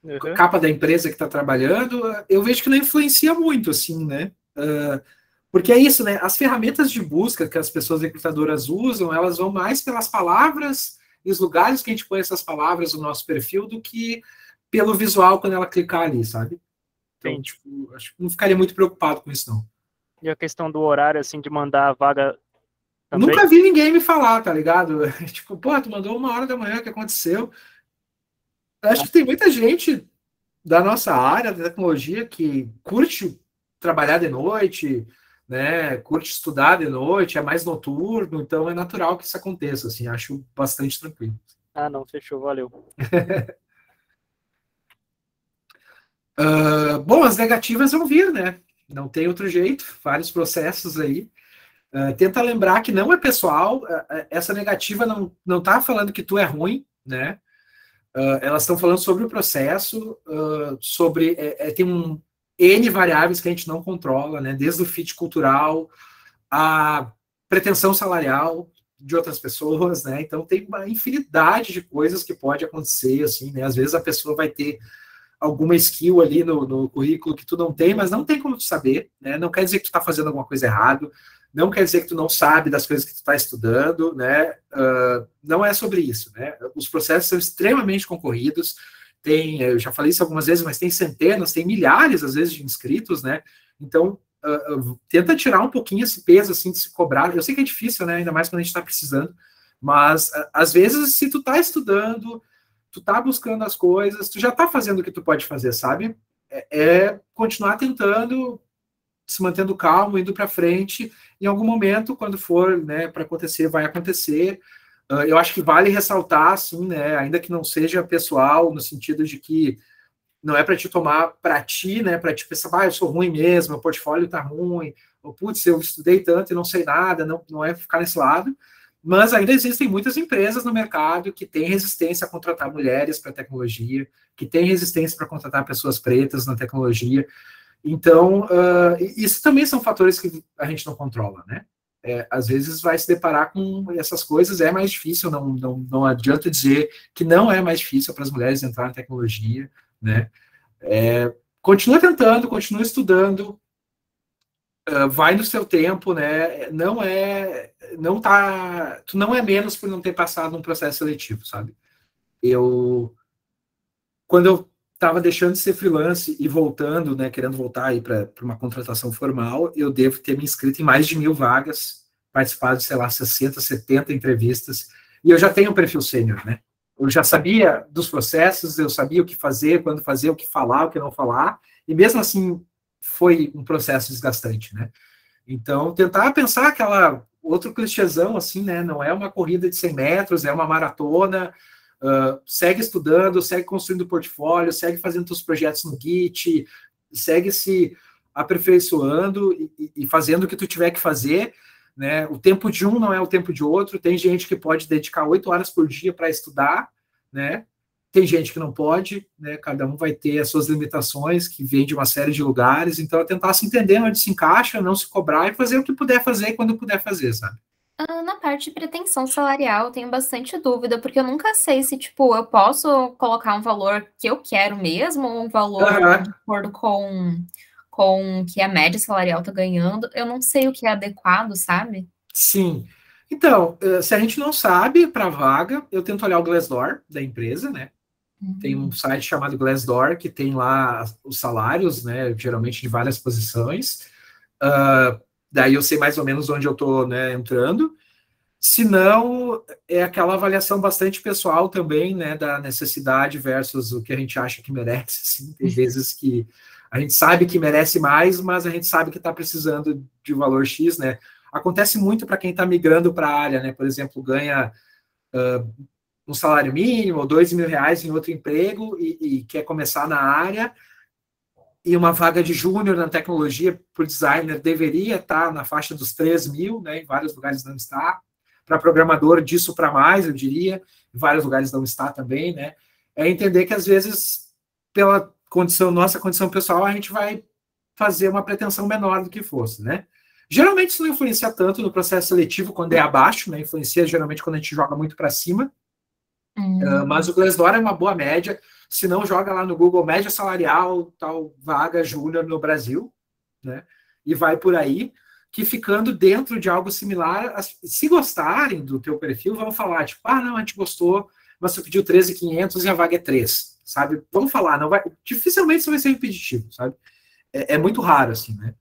Uhum. Capa da empresa que está trabalhando. Eu vejo que não influencia muito, assim, né? Uh, porque é isso, né? As ferramentas de busca que as pessoas recrutadoras usam, elas vão mais pelas palavras e os lugares que a gente põe essas palavras no nosso perfil do que pelo visual quando ela clicar ali, sabe? Então, tipo, acho que não ficaria muito preocupado com isso, não. E a questão do horário, assim, de mandar a vaga também? Nunca vi ninguém me falar, tá ligado? tipo, pô, tu mandou uma hora da manhã, o que aconteceu? Acho que tem muita gente da nossa área da tecnologia que curte trabalhar de noite, né, curte estudar de noite, é mais noturno, então é natural que isso aconteça, assim, acho bastante tranquilo. Ah, não, fechou, valeu. uh, bom, as negativas vão vir, né? Não tem outro jeito, vários processos aí. Uh, tenta lembrar que não é pessoal, uh, essa negativa não, não tá falando que tu é ruim, né? Elas estão falando sobre o processo, sobre. É, é, tem um, N variáveis que a gente não controla, né? Desde o fit cultural, a pretensão salarial de outras pessoas, né? Então tem uma infinidade de coisas que pode acontecer, assim, né? Às vezes a pessoa vai ter alguma skill ali no, no currículo que tu não tem, mas não tem como tu saber, né? Não quer dizer que tu está fazendo alguma coisa errado, não quer dizer que tu não sabe das coisas que tu está estudando, né? Uh, não é sobre isso, né? Os processos são extremamente concorridos, tem, eu já falei isso algumas vezes, mas tem centenas, tem milhares, às vezes, de inscritos, né? Então, uh, tenta tirar um pouquinho esse peso, assim, de se cobrar. Eu sei que é difícil, né? Ainda mais quando a gente está precisando, mas, uh, às vezes, se tu está estudando, tu está buscando as coisas, tu já está fazendo o que tu pode fazer, sabe? É, é continuar tentando, se mantendo calmo, indo para frente. Em algum momento, quando for, né, para acontecer, vai acontecer. Uh, eu acho que vale ressaltar, assim, né, ainda que não seja pessoal, no sentido de que não é para te tomar para ti, né, para te pensar, ah, eu sou ruim mesmo, meu portfólio tá ruim, ou putz, eu estudei tanto e não sei nada, não, não é ficar nesse lado, mas ainda existem muitas empresas no mercado que têm resistência a contratar mulheres para tecnologia, que têm resistência para contratar pessoas pretas na tecnologia. Então, uh, isso também são fatores que a gente não controla, né? é, às vezes vai se deparar com essas coisas, é mais difícil, não, não, não adianta dizer que não é mais difícil para as mulheres entrar na tecnologia, né? É, continua tentando, continua estudando, uh, vai no seu tempo, né? Não é, não tá, tu não é menos por não ter passado um processo seletivo, sabe? Eu, quando eu estava deixando de ser freelance e voltando, né, querendo voltar aí para uma contratação formal, eu devo ter me inscrito em mais de mil vagas, participado de, sei lá, 60, 70 entrevistas, e eu já tenho um perfil sênior, né? Eu já sabia dos processos, eu sabia o que fazer, quando fazer, o que falar, o que não falar, e mesmo assim foi um processo desgastante, né? Então, tentar pensar aquela outro clichêzão, assim, né? Não é uma corrida de 100 metros, é uma maratona, uh, segue estudando, segue construindo portfólio, segue fazendo seus projetos no Git, segue se aperfeiçoando e, e fazendo o que tu tiver que fazer, né? O tempo de um não é o tempo de outro. Tem gente que pode dedicar oito horas por dia para estudar, né? Tem gente que não pode, né? Cada um vai ter as suas limitações, que vem de uma série de lugares. Então, é tentar se entender onde se encaixa, não se cobrar e fazer o que puder fazer quando puder fazer, sabe? Ah, na parte de pretensão salarial, eu tenho bastante dúvida, porque eu nunca sei se, tipo, eu posso colocar um valor que eu quero mesmo, ou um valor uhum. de acordo com com o que a média salarial está ganhando, eu não sei o que é adequado, sabe? Sim. Então, eh, se a gente não sabe para vaga, eu tento olhar o Glassdoor da empresa, né? Uhum. Tem um site chamado Glassdoor que tem lá os salários, né? Geralmente de várias posições. Uh, daí eu sei mais ou menos onde eu estou né, entrando. Se não, é aquela avaliação bastante pessoal também, né? Da necessidade versus o que a gente acha que merece. Assim. Tem vezes que a gente sabe que merece mais, mas a gente sabe que está precisando de valor X, né? Acontece muito para quem está migrando para a área, né? Por exemplo, ganha uh, um salário mínimo ou dois mil reais em outro emprego e, e quer começar na área e uma vaga de júnior na tecnologia por designer deveria estar na faixa dos 3 mil, né? Em vários lugares não está. Para programador, disso para mais, eu diria. Em vários lugares não está também, né? É entender que às vezes, pela condição, nossa condição pessoal, a gente vai fazer uma pretensão menor do que fosse, né? Geralmente isso não influencia tanto no processo seletivo quando é abaixo, né? Influencia geralmente quando a gente joga muito para cima. Uh, mas o Glassdoor é uma boa média. Se não, joga lá no Google média salarial, tal vaga júnior no Brasil, né? E vai por aí, que ficando dentro de algo similar, se gostarem do teu perfil, vão falar, tipo, ah, não, a gente gostou, mas você pediu 13,500 e a vaga é 3 sabe? Vamos falar, não vai, dificilmente isso vai ser repetitivo, sabe? É, é muito raro, assim, né?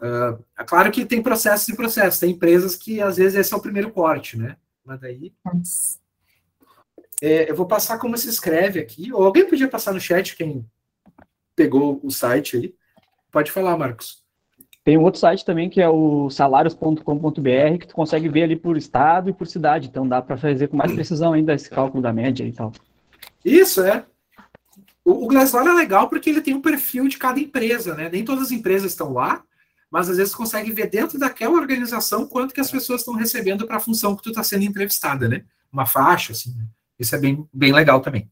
Uh, é claro que tem processos e processos, tem empresas que às vezes esse é o primeiro corte, né? Mas daí. É, eu vou passar como se escreve aqui, ou alguém podia passar no chat quem pegou o site aí. Pode falar, Marcos. Tem um outro site também que é o salários.com.br, que tu consegue ver ali por estado e por cidade, então dá para fazer com mais precisão ainda esse cálculo da média e tal. Isso, é. O, o Glassdoor é legal porque ele tem um perfil de cada empresa, né? Nem todas as empresas estão lá, mas às vezes consegue ver dentro daquela organização quanto que as pessoas estão recebendo para a função que tu está sendo entrevistada, né? Uma faixa, assim. Né? Isso é bem, bem legal também.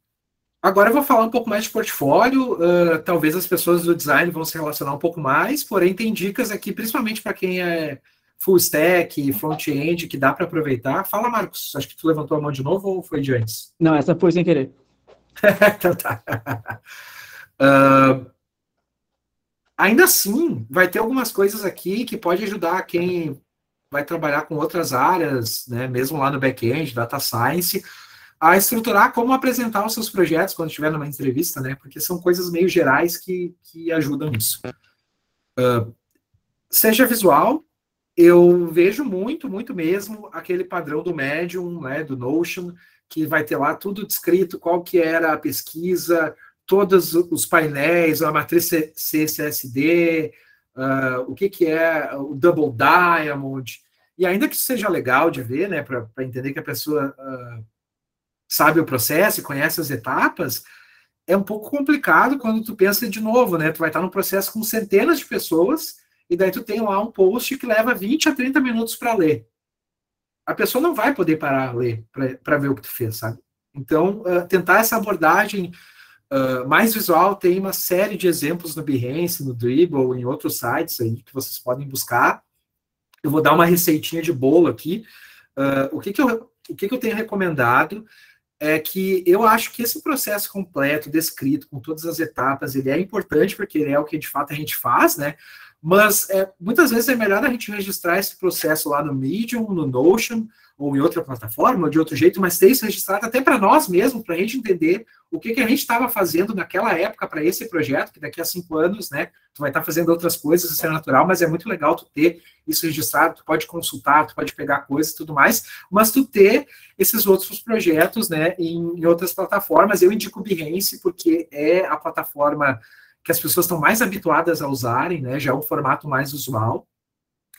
Agora eu vou falar um pouco mais de portfólio. Uh, talvez as pessoas do design vão se relacionar um pouco mais, porém tem dicas aqui, principalmente para quem é full stack, front-end, que dá para aproveitar. Fala, Marcos. Acho que tu levantou a mão de novo ou foi de antes? Não, essa foi sem querer. então tá. Uh, ainda assim, vai ter algumas coisas aqui que pode ajudar quem vai trabalhar com outras áreas, né, mesmo lá no back-end, data science, a estruturar como apresentar os seus projetos quando estiver numa entrevista, né, porque são coisas meio gerais que, que ajudam nisso. Uh, seja visual, eu vejo muito, muito mesmo aquele padrão do Medium, né, do Notion, que vai ter lá tudo descrito, qual que era a pesquisa, todos os painéis, a matriz CSSD, uh, ah, o que, que é o Double Diamond, e ainda que seja legal de ver, né, para entender que a pessoa uh, sabe o processo e conhece as etapas, é um pouco complicado quando tu pensa de novo, né, tu vai estar num processo com centenas de pessoas, e daí tu tem lá um post que leva 20 a 30 minutos para ler a pessoa não vai poder parar a ler para ver o que tu fez, sabe? Então, uh, tentar essa abordagem uh, mais visual, tem uma série de exemplos no Behance, no Dribble, em outros sites aí que vocês podem buscar. Eu vou dar uma receitinha de bolo aqui. Uh, o que, que, eu, o que, que eu tenho recomendado é que eu acho que esse processo completo, descrito, com todas as etapas, ele é importante, porque ele é o que de fato a gente faz, né? Mas é, muitas vezes é melhor a gente registrar esse processo lá no Medium, no Notion, ou em outra plataforma, ou de outro jeito, mas ter isso registrado até para nós mesmos, para a gente entender o que, que a gente estava fazendo naquela época para esse projeto, que daqui a cinco anos, né, tu vai estar tá fazendo outras coisas, isso é natural, mas é muito legal tu ter isso registrado, tu pode consultar, tu pode pegar coisas e tudo mais, mas tu ter esses outros projetos, né, em, em outras plataformas. Eu indico o Behance porque é a plataforma que as pessoas estão mais habituadas a usarem, né, já é um formato mais usual.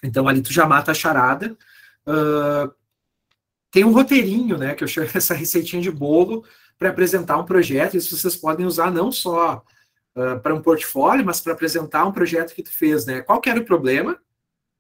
Então ali tu já mata a charada. Uh, tem um roteirinho, né, que eu chamo essa receitinha de bolo para apresentar um projeto. Isso vocês podem usar não só uh, para um portfólio, mas para apresentar um projeto que tu fez, né? Qual era o problema?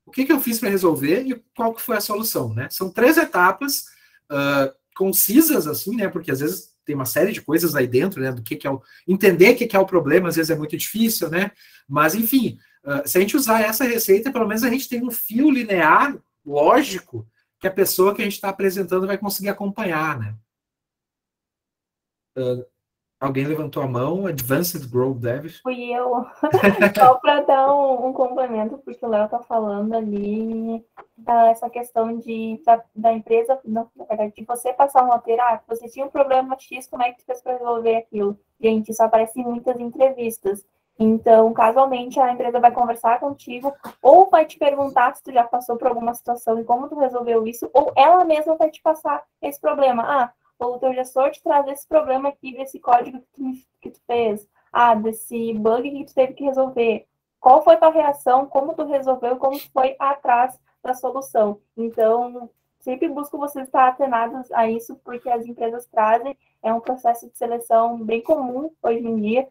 O que, que eu fiz para resolver e qual que foi a solução, né? São três etapas uh, concisas, assim, né? Porque às vezes tem uma série de coisas aí dentro, né? Do que, que é o entender o que, que é o problema, às vezes é muito difícil, né? Mas enfim, uh, se a gente usar essa receita, pelo menos a gente tem um fio linear, lógico, que a pessoa que a gente está apresentando vai conseguir acompanhar, né? Alguém levantou a mão, Advanced Growth Dev. Fui eu. Só para dar um, um, complemento, porque o Léo está falando ali da, essa questão de, da, da empresa, não, na verdade, de você passar um roteiro, ah, você tinha um problema X, como é que você fez para resolver aquilo? Gente, isso aparece em muitas entrevistas. Então, casualmente, a empresa vai conversar contigo, ou vai te perguntar se tu já passou por alguma situação e como tu resolveu isso, ou ela mesma vai te passar esse problema. Ah, teu gestor te traz esse problema aqui desse código que tu, que tu fez, ah, desse bug que tu teve que resolver. Qual foi tua reação, como tu resolveu, como tu foi atrás da solução. Então, sempre busco vocês estar atenados a isso, porque as empresas trazem, é um processo de seleção bem comum hoje em dia,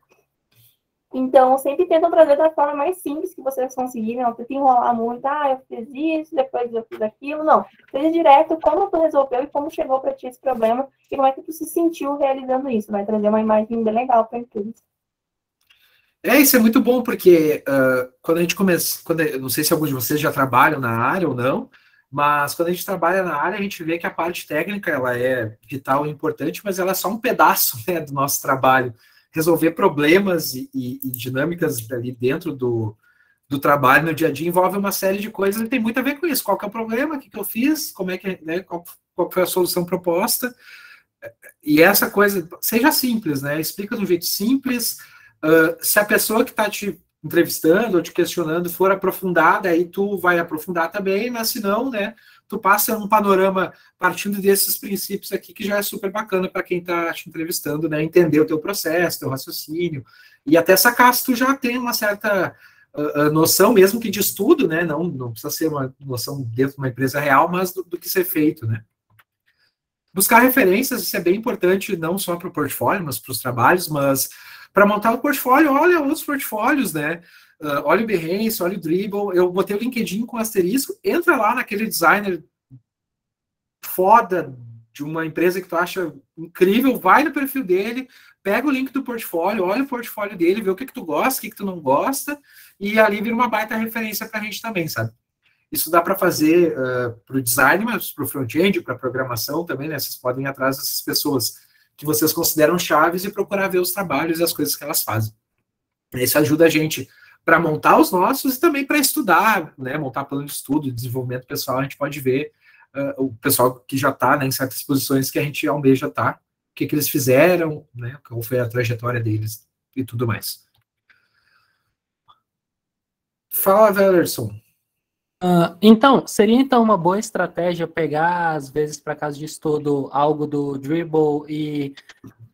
então, sempre tentam trazer da forma mais simples que vocês conseguirem, não tenta enrolar muito, ah, eu fiz isso, depois eu fiz aquilo, não. Seja direto como tu resolveu e como chegou para ti esse problema e como é que tu se sentiu realizando isso. Vai trazer uma imagem bem legal para tudo. É, isso é muito bom, porque uh, quando a gente começa, quando, não sei se alguns de vocês já trabalham na área ou não, mas quando a gente trabalha na área, a gente vê que a parte técnica ela é vital e importante, mas ela é só um pedaço né, do nosso trabalho resolver problemas e, e, e, dinâmicas ali dentro do, do trabalho no dia a dia envolve uma série de coisas e tem muito a ver com isso. Qual é o problema? O que, que eu fiz? Como é que, né, qual, qual foi a solução proposta? E essa coisa, seja simples, né? Explica de um jeito simples. Uh, se a pessoa que está te entrevistando ou te questionando for aprofundada, aí tu vai aprofundar também, mas se não, né? Tu passa um panorama partindo desses princípios aqui, que já é super bacana para quem está te entrevistando, né? Entender o teu processo, teu raciocínio, e até sacar se tu já tem uma certa uh, noção, mesmo que de estudo, né? Não, não precisa ser uma noção dentro de uma empresa real, mas do, do que ser feito, né? Buscar referências, isso é bem importante, não só para o portfólio, mas para os trabalhos, mas para montar o portfólio, olha outros portfólios, né? Uh, olha o Behance, olha o Dribble. Eu botei o LinkedIn com asterisco. Entra lá naquele designer foda de uma empresa que tu acha incrível, vai no perfil dele, pega o link do portfólio, olha o portfólio dele, vê o que, que tu gosta, o que, que tu não gosta, e ali vira uma baita referência para a gente também, sabe? Isso dá para fazer uh, para o design, mas para o front-end, para a programação também, né? Vocês podem ir atrás dessas pessoas que vocês consideram chaves e procurar ver os trabalhos e as coisas que elas fazem. Isso ajuda a gente para montar os nossos e também para estudar, né, montar plano de estudo, desenvolvimento pessoal, a gente pode ver uh, o pessoal que já está né, em certas posições que a gente almeja estar, tá, o que, que eles fizeram, né, qual foi a trajetória deles e tudo mais. Fala, Wellerson. Uh, então, seria então uma boa estratégia pegar, às vezes, para casa de estudo, algo do Dribble e.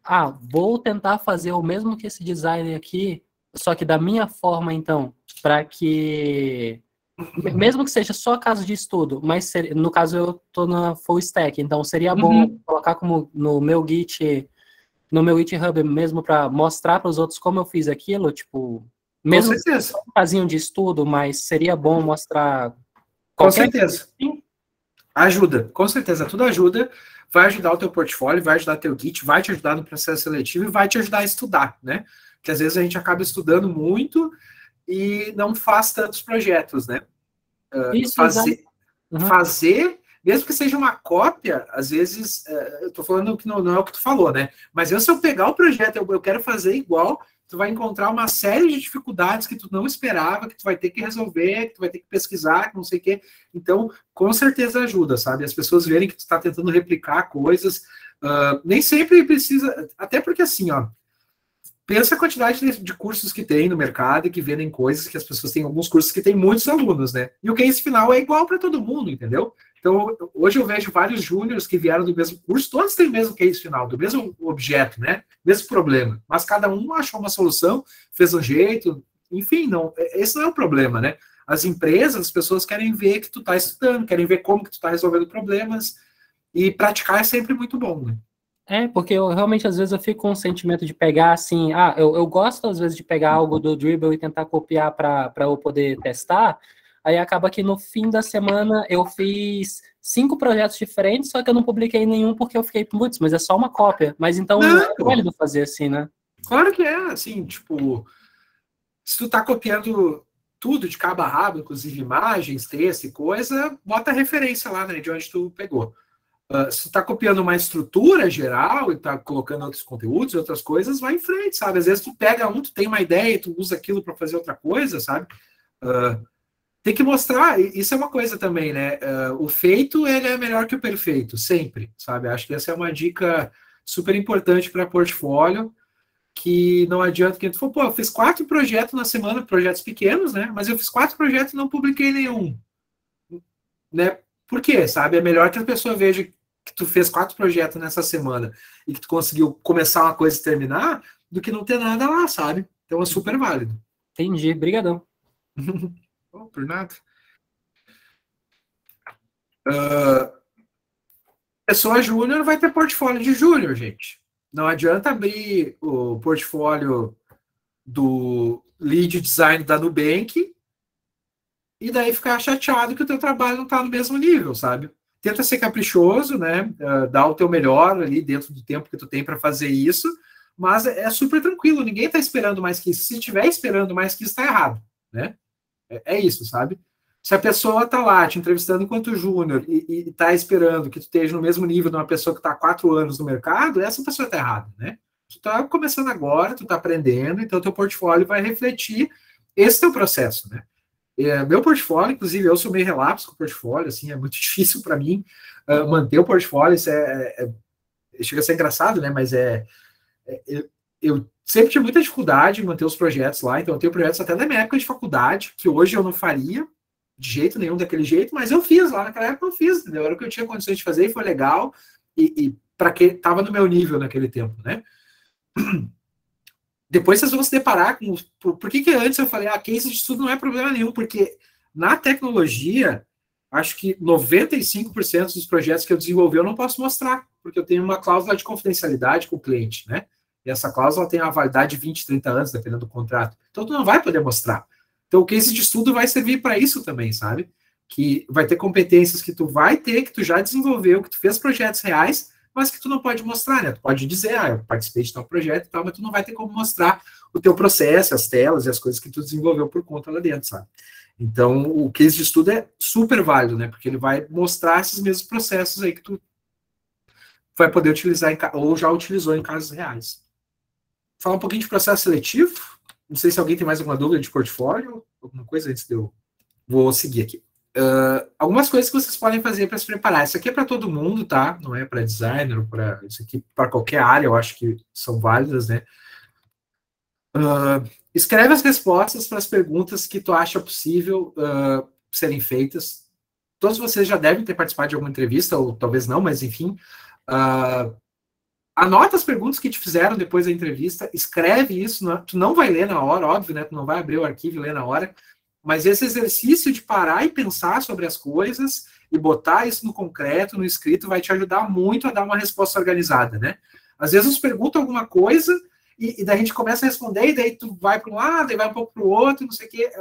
Ah, vou tentar fazer o mesmo que esse design aqui, só que da minha forma, então, para que mesmo que seja só caso de estudo, mas ser, no caso eu tô na full stack, então seria bom uhum. colocar como no meu Git, no meu GitHub mesmo para mostrar para os outros como eu fiz aquilo, tipo, mesmo que seja um casinho de estudo, mas seria bom mostrar Com certeza. Assim. Ajuda, com certeza, tudo ajuda, vai ajudar o teu portfólio, vai ajudar teu Git, vai te ajudar no processo seletivo e vai te ajudar a estudar, né? Que às vezes a gente acaba estudando muito e não faz tantos projetos, né? Uh, Isso, fazer, uhum. fazer, mesmo que seja uma cópia, às vezes, uh, eu tô falando que não, não, é o que tu falou, né? Mas eu, se eu pegar o projeto, eu, eu quero fazer igual, tu vai encontrar uma série de dificuldades que tu não esperava, que tu vai ter que resolver, que tu vai ter que pesquisar, que não sei o quê. Então, com certeza ajuda, sabe? As pessoas verem que tu está tentando replicar coisas. Uh, nem sempre precisa, até porque assim, ó, pensa a quantidade de, de, cursos que tem no mercado e que vendem coisas que as pessoas têm alguns cursos que têm muitos alunos, né? E o case final é igual para todo mundo, entendeu? Então, hoje eu vejo vários júniores que vieram do mesmo curso, todos têm o mesmo case final, do mesmo objeto, né? Mesmo problema. Mas cada um achou uma solução, fez um jeito, enfim, não, é, esse não é o problema, né? As empresas, as pessoas querem ver que tu está estudando, querem ver como que tu está resolvendo problemas, e praticar é sempre muito bom, né? É, porque eu realmente às vezes eu fico com um sentimento de pegar assim, ah, eu, eu gosto às vezes de pegar algo do Dribble e tentar copiar para eu poder testar, Aí acaba que no fim da semana eu fiz cinco projetos diferentes, só que eu não publiquei nenhum porque eu fiquei, putz, mas é só uma cópia. Mas então não, é válido fazer assim, né? Claro que é, assim, tipo, se tu tá copiando tudo de cabo a rabo, inclusive imagens, texto e coisa, bota a referência lá, né, de onde tu pegou. Uh, se tu tá copiando uma estrutura geral e tá colocando outros conteúdos, outras coisas, vai em frente, sabe? Às vezes tu pega um, tu tem uma ideia e tu usa aquilo para fazer outra coisa, sabe? Uh, tem que mostrar, isso é uma coisa também, né? Uh, o feito ele é melhor que o perfeito, sempre, sabe? Acho que essa é uma dica super importante para portfólio, que não adianta que gente for, pô, eu fiz quatro projetos na semana, projetos pequenos, né? Mas eu fiz quatro projetos e não publiquei nenhum. Né? Por quê? Sabe? É melhor que a pessoa veja que tu fez quatro projetos nessa semana e que tu conseguiu começar uma coisa e terminar, do que não ter nada lá, sabe? Então é super válido. Entendi, brigadão. Oh, por nada. Uh, pessoa júnior vai ter portfólio de júnior, gente. Não adianta abrir o portfólio do lead design da Nubank e daí ficar chateado que o teu trabalho não está no mesmo nível, sabe? Tenta ser caprichoso, né? Uh, dá o teu melhor ali dentro do tempo que tu tem para fazer isso, mas é, super tranquilo. Ninguém está esperando mais que isso. Se estiver esperando mais que isso, está errado, né? É, é isso, sabe? Se a pessoa está lá te entrevistando enquanto júnior e está esperando que tu esteja no mesmo nível de uma pessoa que está há quatro anos no mercado, essa pessoa está errada, né? Tu está começando agora, tu está aprendendo, então teu portfólio vai refletir esse teu processo, né? É, meu portfólio, inclusive, eu sou meio relapso com o portfólio, assim, é muito difícil para mim uh, manter o portfólio, isso é, é, é, chega a ser engraçado, né? Mas é, é eu, eu sempre tive muita dificuldade em manter os projetos lá, então eu tenho projetos até da minha época de faculdade, que hoje eu não faria de jeito nenhum daquele jeito, mas eu fiz lá naquela época, eu fiz, entendeu? Era o que eu tinha condições de fazer e foi legal, e, e para que estava no meu nível naquele tempo, né? Depois vocês vão se deparar com. Por, por que, que antes eu falei, ah, case de estudo não é problema nenhum, porque na tecnologia, acho que 95% dos projetos que eu desenvolvi eu não posso mostrar, porque eu tenho uma cláusula de confidencialidade com o cliente, né? E essa cláusula tem uma validade de 20, 30 anos, dependendo do contrato. Então, tu não vai poder mostrar. Então, o case de estudo vai servir para isso também, sabe? Que vai ter competências que tu vai ter, que tu já desenvolveu, que tu fez projetos reais, mas que tu não pode mostrar, né? Tu pode dizer, ah, eu participei de tal projeto e tal, mas tu não vai ter como mostrar o teu processo, as telas e as coisas que tu desenvolveu por conta lá dentro, sabe? Então, o case de estudo é super válido, né? Porque ele vai mostrar esses mesmos processos aí que tu vai poder utilizar em, ou já utilizou em casos reais falar um pouquinho de processo seletivo. Não sei se alguém tem mais alguma dúvida de portfólio, alguma coisa antes de eu. Vou seguir aqui. Uh, algumas coisas que vocês podem fazer para se preparar. Isso aqui é para todo mundo, tá? Não é para designer, para isso aqui para qualquer área, eu acho que são válidas, né? Uh, escreve as respostas para as perguntas que tu acha possível uh, serem feitas. Todos vocês já devem ter participado de alguma entrevista, ou talvez não, mas enfim. Anota as perguntas que te fizeram depois da entrevista, escreve isso, não, tu não vai ler na hora, óbvio, né? Tu não vai abrir o arquivo e ler na hora, mas esse exercício de parar e pensar sobre as coisas e botar isso no concreto, no escrito, vai te ajudar muito a dar uma resposta organizada, né? Às vezes nos perguntam alguma coisa e, e daí a gente começa a responder e daí tu vai para um lado e vai um pouco para o outro, não sei o quê.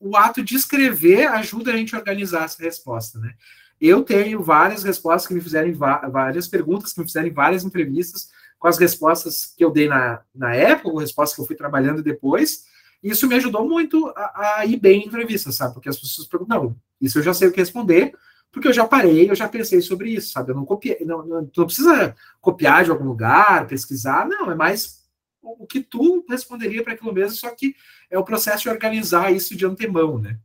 O ato de escrever ajuda a gente a organizar essa resposta, né? Eu tenho várias respostas que me fizeram, várias perguntas que me fizeram em várias entrevistas, com as respostas que eu dei na, na época, ou respostas que eu fui trabalhando depois. Isso me ajudou muito a, a ir bem em entrevistas, sabe? Porque as pessoas perguntam, não, isso eu já sei o que responder, porque eu já parei, eu já pensei sobre isso, sabe? Eu não copiei, não, não, não precisa copiar de algum lugar, pesquisar, não, é mais o que tu responderia para aquilo mesmo, só que é o processo de organizar isso de antemão, né?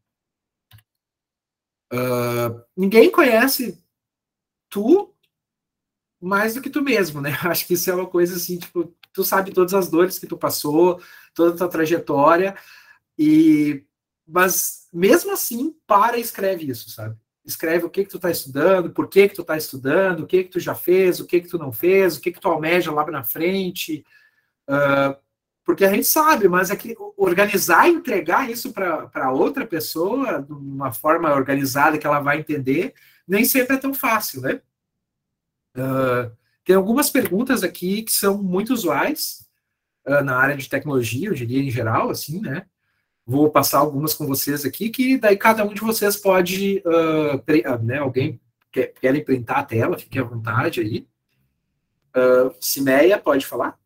Uh, ninguém conhece tu mais do que tu mesmo, né? Acho que isso é uma coisa assim, tipo, tu sabe todas as dores que tu passou, toda a tua trajetória, e mas mesmo assim, para e escreve isso, sabe? Escreve o que que tu tá estudando, por que que tu tá estudando, o que que tu já fez, o que que tu não fez, o que que tu almeja lá na frente, uh, porque a gente sabe, mas é que organizar e entregar isso para outra pessoa de uma forma organizada que ela vai entender, nem sempre é tão fácil, né? Uh, tem algumas perguntas aqui que são muito usuais na área de tecnologia, eu diria em geral, assim, né? Vou passar algumas com vocês aqui, que daí cada um de vocês pode, uh, né? Alguém quer, quer printar a tela, fique à vontade aí. Uh, Cimeia, pode falar?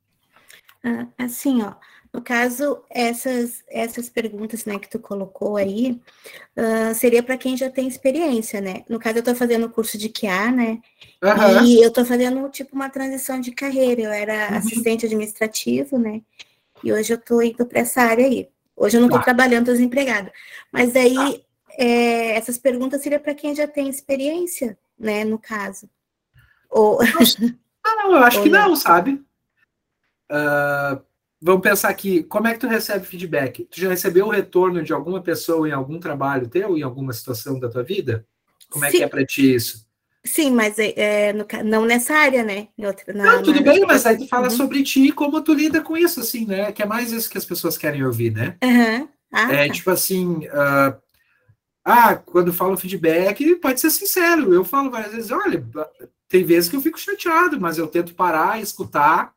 assim, ó, no caso, essas, essas perguntas né, que tu colocou aí, uh, seria para quem já tem experiência, né? No caso, eu estou fazendo o curso de QA, né? Uhum. E eu estou fazendo, tipo, uma transição de carreira. Eu era uhum. assistente administrativo, né? E hoje eu estou indo para essa área aí. Hoje eu não estou tá. trabalhando, estou desempregada. Mas aí, tá. é, essas perguntas seriam para quem já tem experiência, né? No caso. Ou... Ah, não, eu acho Ou que não, não sabe? Uh, vamos pensar aqui, como é que tu recebe feedback? Tu já recebeu o retorno de alguma pessoa em algum trabalho teu, em alguma situação da tua vida? Como é Sim. que é para ti isso? Sim, mas é, é no, não nessa área, né? Outra, na, não, tudo bem, mas aí tu fala uhum. sobre ti e como tu lida com isso, assim, né? Que é mais isso que as pessoas querem ouvir, né? Uhum. Ah, é tá. tipo assim, uh, ah, quando falo feedback, pode ser sincero. Eu falo várias vezes, olha, tem vezes que eu fico chateado, mas eu tento parar, escutar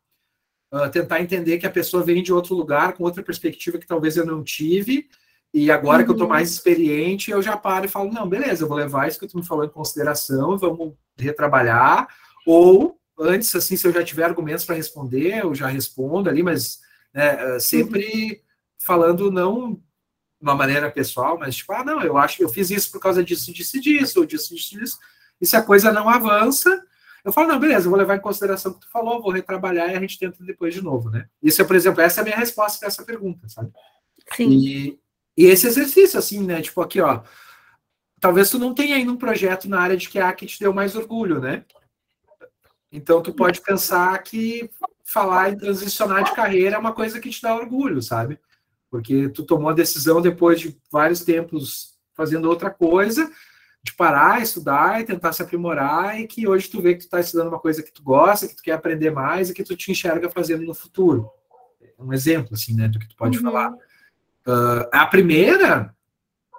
uh, tentar entender que a pessoa vem de outro lugar, com outra perspectiva que talvez eu não tive, e agora uhum. que eu estou mais experiente, eu já paro e falo, não, beleza, eu vou levar isso que tu me falou em consideração, vamos retrabalhar, ou antes, assim, se eu já tiver argumentos para responder, eu já respondo ali, mas né, sempre uhum. falando não de uma maneira pessoal, mas tipo, ah, não, eu acho que eu fiz isso por causa disso, disso disso, ou disso, disso, disso, e se a coisa não avança, eu falo, não, beleza, eu vou levar em consideração o que tu falou, vou retrabalhar e a gente tenta depois de novo, né? Isso é, por exemplo, essa é a minha resposta para essa pergunta, sabe? Sim. E, e esse exercício, assim, né? Tipo, aqui, ó. Talvez tu não tenha ainda um projeto na área de QA que te deu mais orgulho, né? Então, tu pode pensar que falar em transicionar de carreira é uma coisa que te dá orgulho, sabe? Porque tu tomou a decisão depois de vários tempos fazendo outra coisa, de parar, estudar e tentar se aprimorar e que hoje tu vê que tu está estudando uma coisa que tu gosta, que tu quer aprender mais e que tu te enxerga fazendo no futuro. Um exemplo, assim, né, do que tu pode uhum. falar. Uh, a primeira,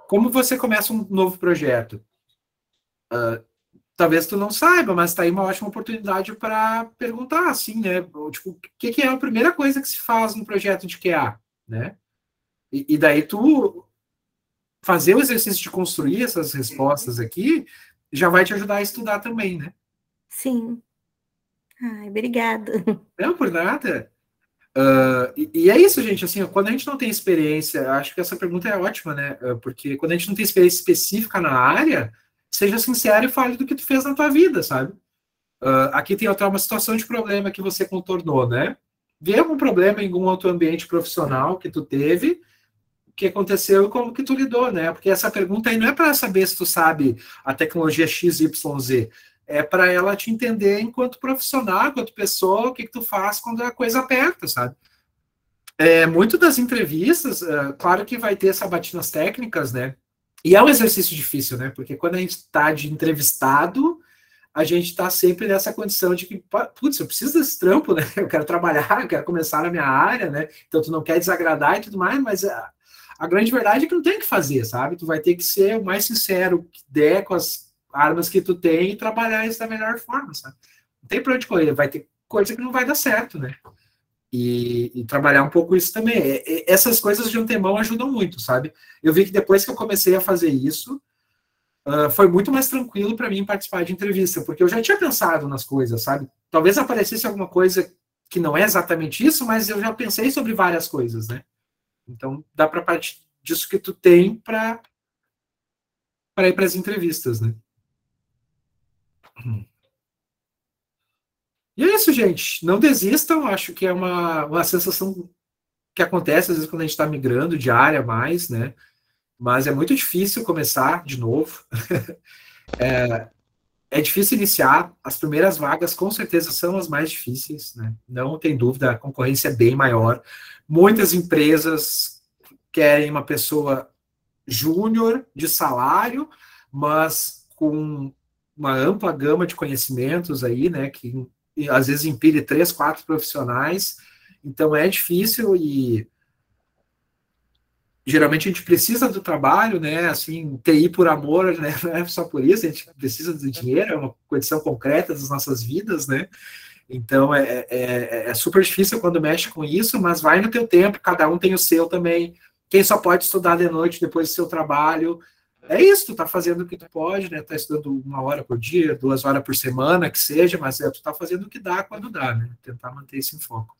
como você começa um novo projeto? Uh, talvez tu não saiba, mas está aí uma ótima oportunidade para perguntar, assim, né, tipo, o que, que, é a primeira coisa que se faz no projeto de QA, né? E, e daí tu fazer o exercício de construir essas respostas aqui já vai te ajudar a estudar também, né? Sim. Ai, obrigada. Não, por nada. Uh, e, e, é isso, gente. Assim, quando a gente não tem experiência, acho que essa pergunta é ótima, né? Uh, porque quando a gente não tem experiência específica na área, seja sincero e fale do que tu fez na tua vida, sabe? Uh, aqui tem outra uma situação de problema que você contornou, né? Vê algum problema em algum outro ambiente profissional que tu teve que aconteceu e como que tu lidou, né? Porque essa pergunta aí não é para saber se tu sabe a tecnologia XYZ, é para ela te entender enquanto profissional, enquanto pessoa, o que, que tu faz quando a coisa aperta, sabe? É, muito das entrevistas, é, claro que vai ter sabatinas técnicas, né? E é um exercício difícil, né? Porque quando a gente está de entrevistado, a gente está sempre nessa condição de que, putz, eu preciso desse trampo, né? Eu quero trabalhar, eu quero começar na minha área, né? Então tu não quer desagradar e tudo mais, mas a grande verdade é que não tem o que fazer, sabe? Tu vai ter que ser o mais sincero que der com as armas que tu tem e trabalhar isso da melhor forma, sabe? Não tem pra onde correr, vai ter coisa que não vai dar certo, né? E, e trabalhar um pouco isso também. essas coisas de antemão ajudam muito, sabe? Eu vi que depois que eu comecei a fazer isso, uh, foi muito mais tranquilo para mim participar de entrevista, porque eu já tinha pensado nas coisas, sabe? Talvez aparecesse alguma coisa que não é exatamente isso, mas eu já pensei sobre várias coisas, né? Então, dá para partir disso que tu tem para para ir para as entrevistas, né? E é isso, gente. Não desistam. Acho que é uma, uma sensação que acontece às vezes quando a gente está migrando de área mais, né? Mas é muito difícil começar de novo. é, é difícil iniciar. As primeiras vagas, com certeza, são as mais difíceis, né? Não tem dúvida, a concorrência é bem maior. Muitas empresas querem uma pessoa júnior de salário, mas com uma ampla gama de conhecimentos aí, né? Que às vezes impede três, quatro profissionais. Então é difícil e geralmente a gente precisa do trabalho, né? Assim, TI por amor, né? Não é só por isso, a gente precisa do dinheiro, é uma condição concreta das nossas vidas, né? Então é, é, é, super difícil quando mexe com isso, mas vai no teu tempo, cada um tem o seu também. Quem só pode estudar de noite depois do seu trabalho, é isso, tu tá fazendo o que tu pode, né? Tá estudando uma hora por dia, duas horas por semana, que seja, mas é, tu tá fazendo o que dá quando dá, né? Tentar manter isso em foco.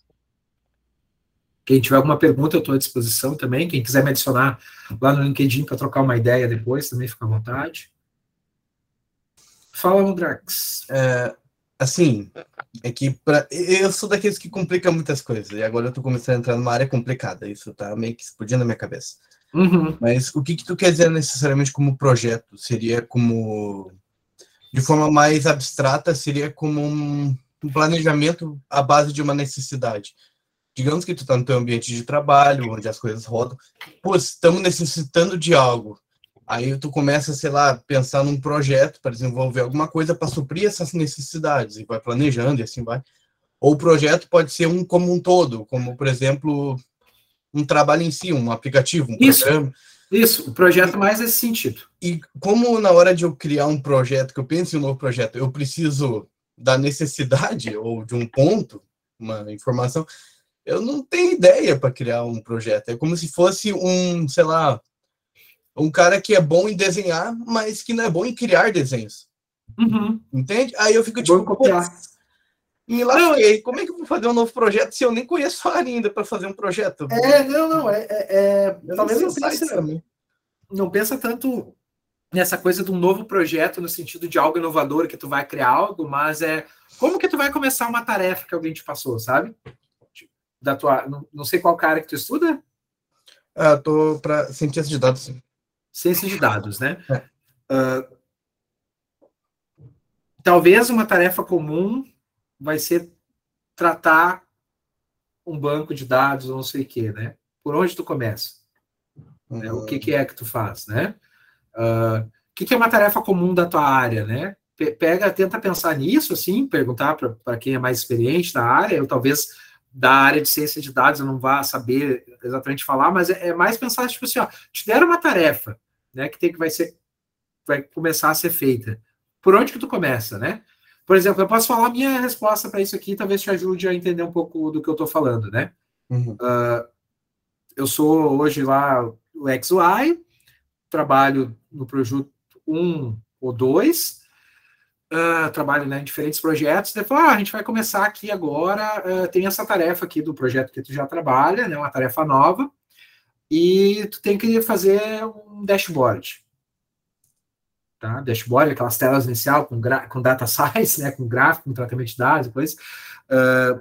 Quem tiver alguma pergunta, eu estou à disposição também. Quem quiser me adicionar lá no LinkedIn para trocar uma ideia depois, também fica à vontade. Fala, Mondrax. É, assim, é que pra, eu sou daqueles que complica muitas coisas, e agora eu estou começando a entrar numa área complicada, isso está meio que explodindo na minha cabeça. Uhum. Mas o que, que tu quer dizer necessariamente como projeto? Seria como, de forma mais abstrata, seria como um, um planejamento à base de uma necessidade digamos que tu tá no teu ambiente de trabalho, onde as coisas rodam, pô, estamos necessitando de algo. Aí tu começa, sei lá, pensar num projeto para desenvolver alguma coisa para suprir essas necessidades e vai planejando e assim vai. Ou o projeto pode ser um como um todo, como por exemplo, um trabalho em si, um aplicativo, um isso, programa. Isso, o projeto mais nesse sentido. E como na hora de eu criar um projeto, que eu penso em um novo projeto, eu preciso da necessidade ou de um ponto, uma informação, eu não tenho ideia para criar um projeto. É como se fosse um, sei lá, um cara que é bom em desenhar, mas que não é bom em criar desenhos. Uhum. Entende? Aí eu fico tipo, me lasquei. Como é que eu vou fazer um novo projeto se eu nem conheço a área ainda para fazer um projeto? É, não, não. É, é, é talvez não pensa, não pensa tanto nessa coisa de um novo projeto no sentido de algo inovador que tu vai criar algo, mas é como que tu vai começar uma tarefa que alguém te passou, sabe? Da tua. Não, não sei qual cara que tu estuda? Ah, tô para ciência de dados. Sim. Ciência de dados, né? É. Uh, talvez uma tarefa comum vai ser tratar um banco de dados ou não sei o quê, né? Por onde tu começa? Uhum. O que, que, é que tu faz, né? Uh, o que, que, é uma tarefa comum da tua área, né? Pega, tenta pensar nisso, assim, perguntar para quem é mais experiente da área, eu talvez da área de ciência de dados, eu não vá saber exatamente falar, mas é, é, mais pensar, tipo assim, ó, te deram uma tarefa, né, que tem que vai ser, vai começar a ser feita. Por onde que tu começa, né? Por exemplo, eu posso falar a minha resposta para isso aqui, talvez te ajude a entender um pouco do que eu estou falando, né? Uhum. Uh, eu sou hoje lá o XY, trabalho no projeto 1 ou 2, uh, trabalho né, em diferentes projetos, depois ah, a gente vai começar aqui agora, uh, tem essa tarefa aqui do projeto que tu já trabalha, né, uma tarefa nova, e tu tem que fazer um dashboard. Tá? Dashboard, aquelas telas inicial com, com data size, né, com gráfico, com tratamento de dados, depois. Uh,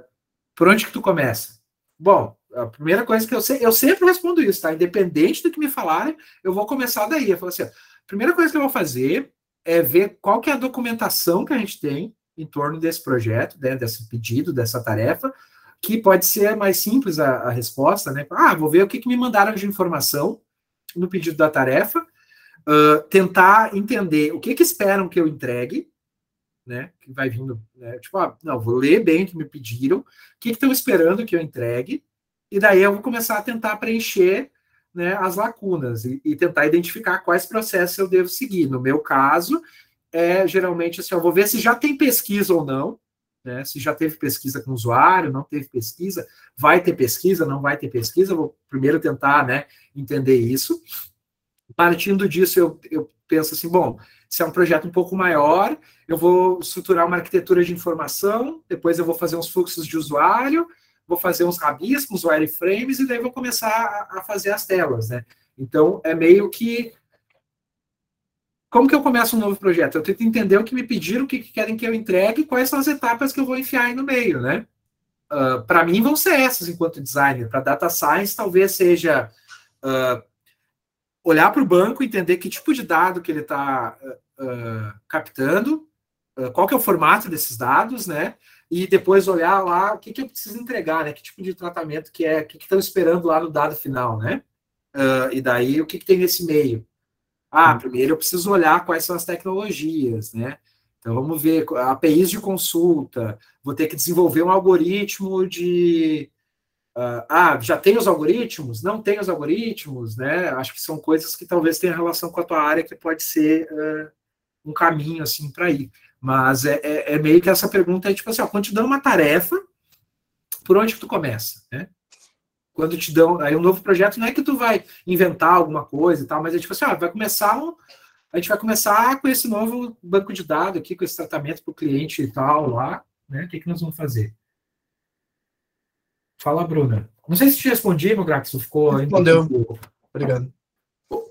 por onde que tu começa? Bom, a primeira coisa que eu sei, eu sempre respondo isso, tá? Independente do que me falarem, eu vou começar daí. Eu falo assim: a primeira coisa que eu vou fazer é ver qual que é a documentação que a gente tem em torno desse projeto, né, desse pedido, dessa tarefa, que pode ser mais simples a, a resposta, né? Ah, vou ver o que, que me mandaram de informação no pedido da tarefa, uh, tentar entender o que, que esperam que eu entregue, né? Que vai vindo, né? Tipo, ah, não, vou ler bem o que me pediram, o que estão esperando que eu entregue, e daí eu vou começar a tentar preencher né, as lacunas e, e, tentar identificar quais processos eu devo seguir. No meu caso, é geralmente assim, eu vou ver se já tem pesquisa ou não, né, se já teve pesquisa com o usuário, não teve pesquisa, vai ter pesquisa, não vai ter pesquisa, vou primeiro tentar né, entender isso. Partindo disso, eu, eu penso assim, bom, se é um projeto um pouco maior, eu vou estruturar uma arquitetura de informação, depois eu vou fazer uns fluxos de usuário, vou fazer uns rabiscos, wireframes, e daí vou começar a, a fazer as telas, né? Então, é meio que como que eu começo um novo projeto? Eu tento entender o que me pediram, o que, que querem que eu entregue, quais são as etapas que eu vou enfiar aí no meio, né? Uh, ah, para mim vão ser essas enquanto designer. Para data science, talvez seja uh, olhar para o banco, entender que tipo de dado que ele está uh, captando, qual que é o formato desses dados, né? E depois olhar lá o que, que eu preciso entregar, né? Que tipo de tratamento que é, o que estão esperando lá no dado final, né? e daí o que, que tem nesse meio. Ah, primeiro eu preciso olhar quais são as tecnologias, né? Então vamos ver APIs de consulta, vou ter que desenvolver um algoritmo de uh, ah, já tem os algoritmos? Não tem os algoritmos, né? Acho que são coisas que talvez tenham relação com a tua área que pode ser uh, um caminho assim para ir. Mas é, é, é, meio que essa pergunta é tipo assim, ó, quando te dão uma tarefa, por onde que tu começa, né? Quando te dão aí um novo projeto, não é que tu vai inventar alguma coisa e tal, mas é tipo assim, ó, vai começar um, a gente vai começar com esse novo banco de dados aqui, com esse tratamento para o cliente e tal lá, né? O que, que nós vamos fazer? Fala, Bruna. Não sei se te respondi, meu Grax, ficou... Respondeu. Obrigado.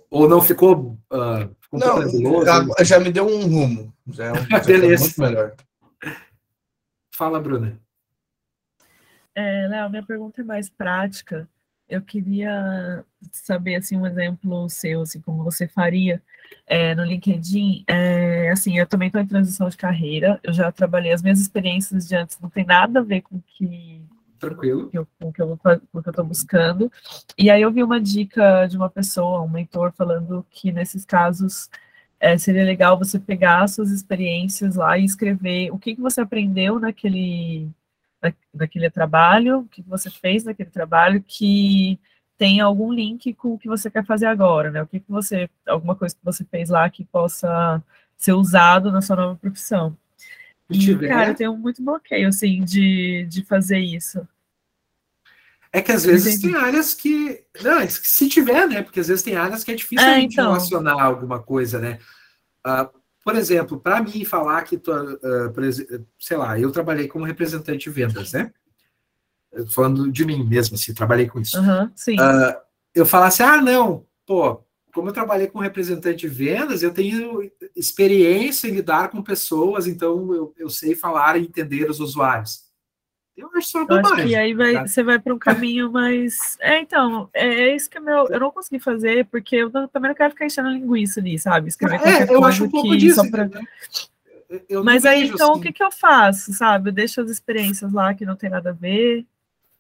Ou não ficou... Uh, ficou não, já, já, me deu um rumo. Já é um, já Beleza. muito melhor. Fala, Bruna. É, Léo, minha pergunta é mais prática. Eu queria saber, assim, um exemplo seu, assim, como você faria é, no LinkedIn, é, assim, eu também estou em transição de carreira, eu já trabalhei, as minhas experiências de antes não tem nada a ver com que Tranquilo. Com o que eu estou buscando. E aí eu vi uma dica de uma pessoa, um mentor, falando que nesses casos é, seria legal você pegar suas experiências lá e escrever o que, que você aprendeu naquele, na, naquele trabalho, o que, que você fez naquele trabalho que tem algum link com o que você quer fazer agora, né? O que, que você, alguma coisa que você fez lá que possa ser usado na sua nova profissão. E, cara, eu tenho muito bloqueio, assim, de, de fazer isso. É que às vezes Entendi. tem áreas que. Não, se tiver, né? Porque às vezes tem áreas que é difícil é, a gente então. relacionar alguma coisa, né? Uh, por exemplo, para mim falar que, tu, uh, sei lá, eu trabalhei como representante de vendas, né? falando de mim mesmo, assim, trabalhei com isso. Uhum, sim. Uh, eu falasse, ah, não, pô, como eu trabalhei com representante de vendas, eu tenho experiência em lidar com pessoas, então eu, eu sei falar e entender os usuários. Eu acho só bobagem. E aí vai, você vai para um caminho mais. É, então, é, é, isso que é meu, eu não consegui fazer, porque eu também não quero ficar enchendo linguiça ali, sabe? Escrever é, eu acho um pouco disso. Pra... Mas aí, então, assim. o que, que eu faço, sabe? Eu deixo as experiências lá que não tem nada a ver.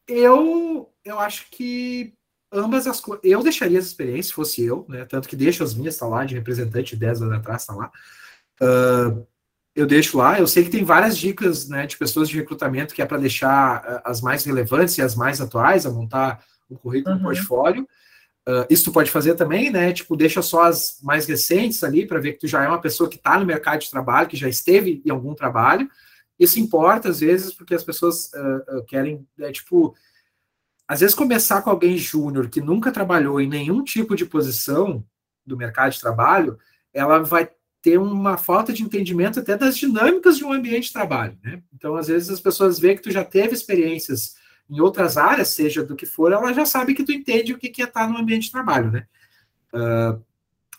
Eu, eu acho que ambas as coisas. Eu deixaria as experiências, se fosse eu, né? Tanto que deixo as minhas, tá lá, de representante 10 anos atrás, tá lá. Uh, eu deixo lá. Eu sei que tem várias dicas, né, de pessoas de recrutamento que é para deixar uh, as mais relevantes e as mais atuais, a montar o currículo uhum. portfólio. Uh, isso tu pode fazer também, né? Tipo, deixa só as mais recentes ali para ver que tu já é uma pessoa que está no mercado de trabalho, que já esteve em algum trabalho. Isso importa, às vezes, porque as pessoas uh, uh, querem, é, tipo, às vezes começar com alguém júnior que nunca trabalhou em nenhum tipo de posição do mercado de trabalho, ela vai ter uma falta de entendimento até das dinâmicas de um ambiente de trabalho, né? Então, às vezes, as pessoas veem que tu já teve experiências em outras áreas, seja do que for, ela já sabe que tu entende o que é estar no ambiente de trabalho, né? Uh,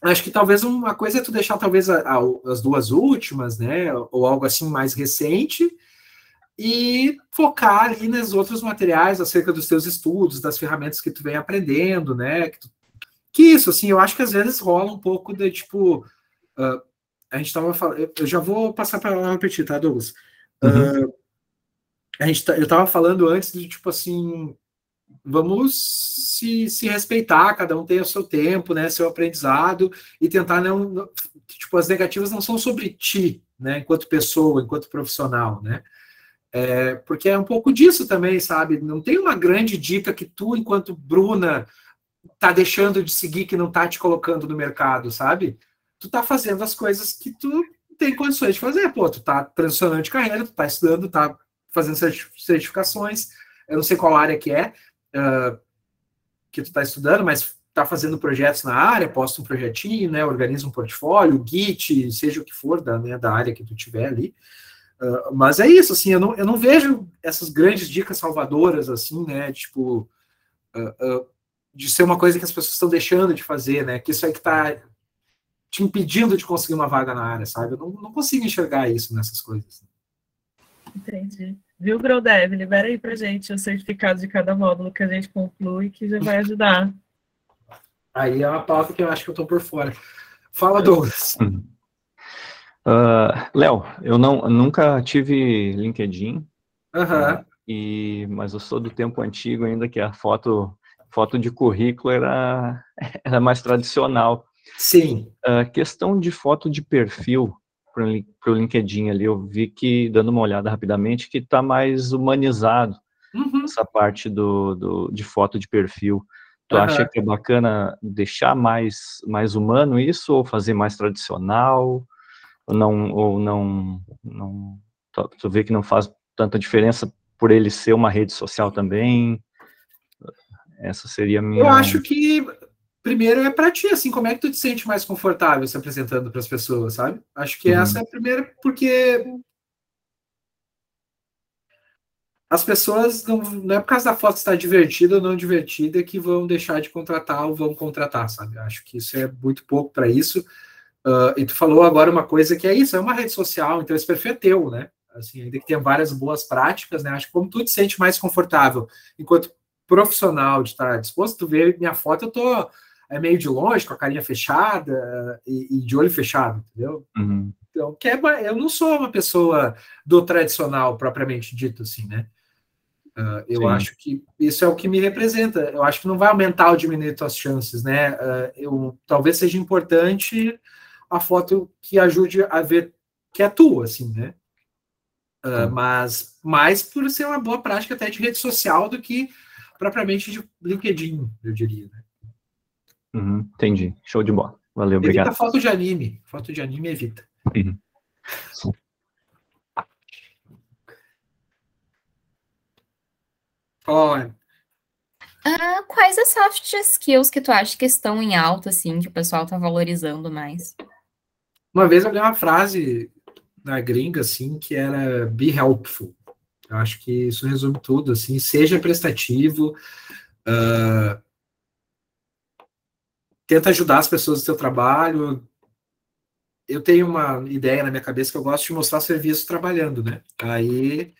acho que talvez uma coisa é tu deixar talvez a, a, as duas últimas, né, ou algo assim mais recente, e focar ali nos outros materiais acerca dos teus estudos, das ferramentas que tu vem aprendendo, né, que, tu, que isso, assim, eu acho que às vezes rola um pouco de, tipo, uh, a gente estava falando, eu já vou passar para lá repetir, tá, Douglas? Uhum. Uh, a gente tá, eu estava falando antes de, tipo assim, vamos se, se respeitar, cada um tem o seu tempo, né, seu aprendizado, e tentar não, tipo, as negativas não são sobre ti, né, enquanto pessoa, enquanto profissional, né, é, porque é um pouco disso também, sabe, não tem uma grande dica que tu, enquanto Bruna, tá deixando de seguir, que não tá te colocando no mercado, sabe, tu tá fazendo as coisas que tu tem condições de fazer, pô, tu tá transicionando de carreira, tu tá estudando, tá fazendo certificações, eu não sei qual área que é, uh, que tu está estudando, mas está fazendo projetos na área, posta um projetinho, né, organiza um portfólio, Git, seja o que for da, né, da área que tu tiver ali. Uh, mas é isso, assim, eu não, eu não vejo essas grandes dicas salvadoras, assim, né, tipo, uh, de ser uma coisa que as pessoas estão deixando de fazer, né, que isso aí que está te impedindo de conseguir uma vaga na área, sabe? Eu não, não consigo enxergar isso nessas coisas. Entendi. Viu, Grodev? Libera aí pra gente o certificado de cada módulo que a gente conclui, que já vai ajudar. Aí é uma pauta que eu acho que eu tô por fora. Fala, Douglas. Uh, Léo, eu não, nunca tive LinkedIn, uhum. e, mas eu sou do tempo antigo ainda que a foto, foto de currículo era, era mais tradicional. Sim. A uh, questão de foto de perfil para o LinkedIn ali, eu vi que, dando uma olhada rapidamente, que está mais humanizado uhum. essa parte do, do, de foto de perfil. Tu uhum. acha que é bacana deixar mais, mais humano isso ou fazer mais tradicional? Ou não, ou não, não tu vê que não faz tanta diferença por ele ser uma rede social também? Essa seria a minha. Eu acho que primeiro é para ti, assim, como é que tu te sente mais confortável se apresentando para as pessoas, sabe? Acho que uhum. essa é a primeira, porque as pessoas não, não é por causa da foto estar divertida ou não divertida que vão deixar de contratar ou vão contratar, sabe? Acho que isso é muito pouco para isso. Uh, e tu falou agora uma coisa que é isso, é uma rede social, então esse perfil é teu, né? Assim, ainda que tenha várias boas práticas, né? Acho que como tu te sente mais confortável enquanto profissional de estar disposto, tu vê minha foto, eu tô é meio de longe, com a carinha fechada e, e de olho fechado, entendeu? Uhum. Então, que é, eu não sou uma pessoa do tradicional propriamente dito, assim, né? Uh, eu Sim. acho que isso é o que me representa. Eu acho que não vai aumentar ou diminuir tuas chances, né? Uh, eu, talvez seja importante a foto que ajude a ver que é tua, assim, né? Uh, mas mais por ser uma boa prática até de rede social do que propriamente de LinkedIn, eu diria, né? Uhum, entendi. Show de bola. Valeu, obrigado. Evita foto de anime. Foto de anime evita. Uhum. Fala, uh, Quais as soft skills que tu acha que estão em alta, assim, que o pessoal tá valorizando mais? Uma vez eu li uma frase na gringa, assim, que era be helpful. Eu acho que isso resume tudo, assim, seja prestativo, uh, tenta ajudar as pessoas do seu trabalho. Eu tenho uma ideia na minha cabeça que eu gosto de mostrar serviço trabalhando, né? Aí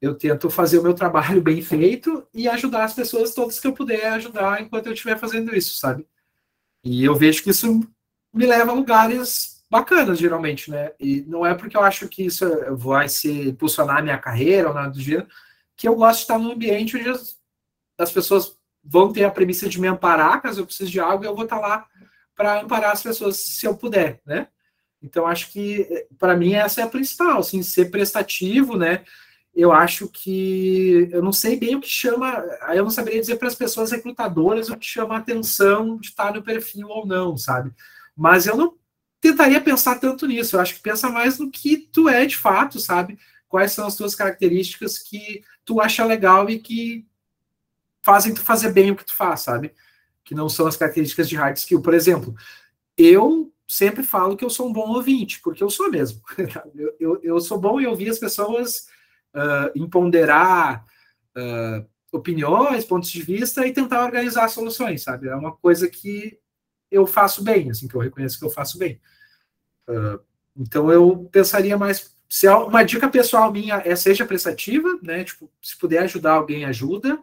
eu tento fazer o meu trabalho bem feito e ajudar as pessoas todas que eu puder ajudar enquanto eu estiver fazendo isso, sabe? E eu vejo que isso me leva a lugares bacanas, geralmente, né? E não é porque eu acho que isso vai se impulsionar a minha carreira ou nada do gênero, que eu gosto de estar num ambiente onde as, as pessoas vão ter a premissa de me amparar, caso eu precise de algo, eu vou estar lá para amparar as pessoas se eu puder, né? Então, acho que, para mim, essa é a principal, assim, ser prestativo, né? Eu acho que, eu não sei bem o que chama, aí eu não saberia dizer para as pessoas recrutadoras o que chama a atenção de estar no perfil ou não, sabe? Mas eu não tentaria pensar tanto nisso, eu acho que pensa mais no que tu é de fato, sabe? Quais são as tuas características que tu acha legal e que fazem tu fazer bem o que tu faz, sabe? Que não são as características de hard skill. Por exemplo, eu sempre falo que eu sou um bom ouvinte, porque eu sou mesmo. eu, eu, eu sou bom em ouvir as pessoas, uh, em ponderar uh, opiniões, pontos de vista e tentar organizar soluções, sabe? É uma coisa que eu faço bem, assim, que eu reconheço que eu faço bem. Uh, então eu pensaria mais se uma dica pessoal minha é seja prestativa, né? Tipo, se puder ajudar alguém, ajuda.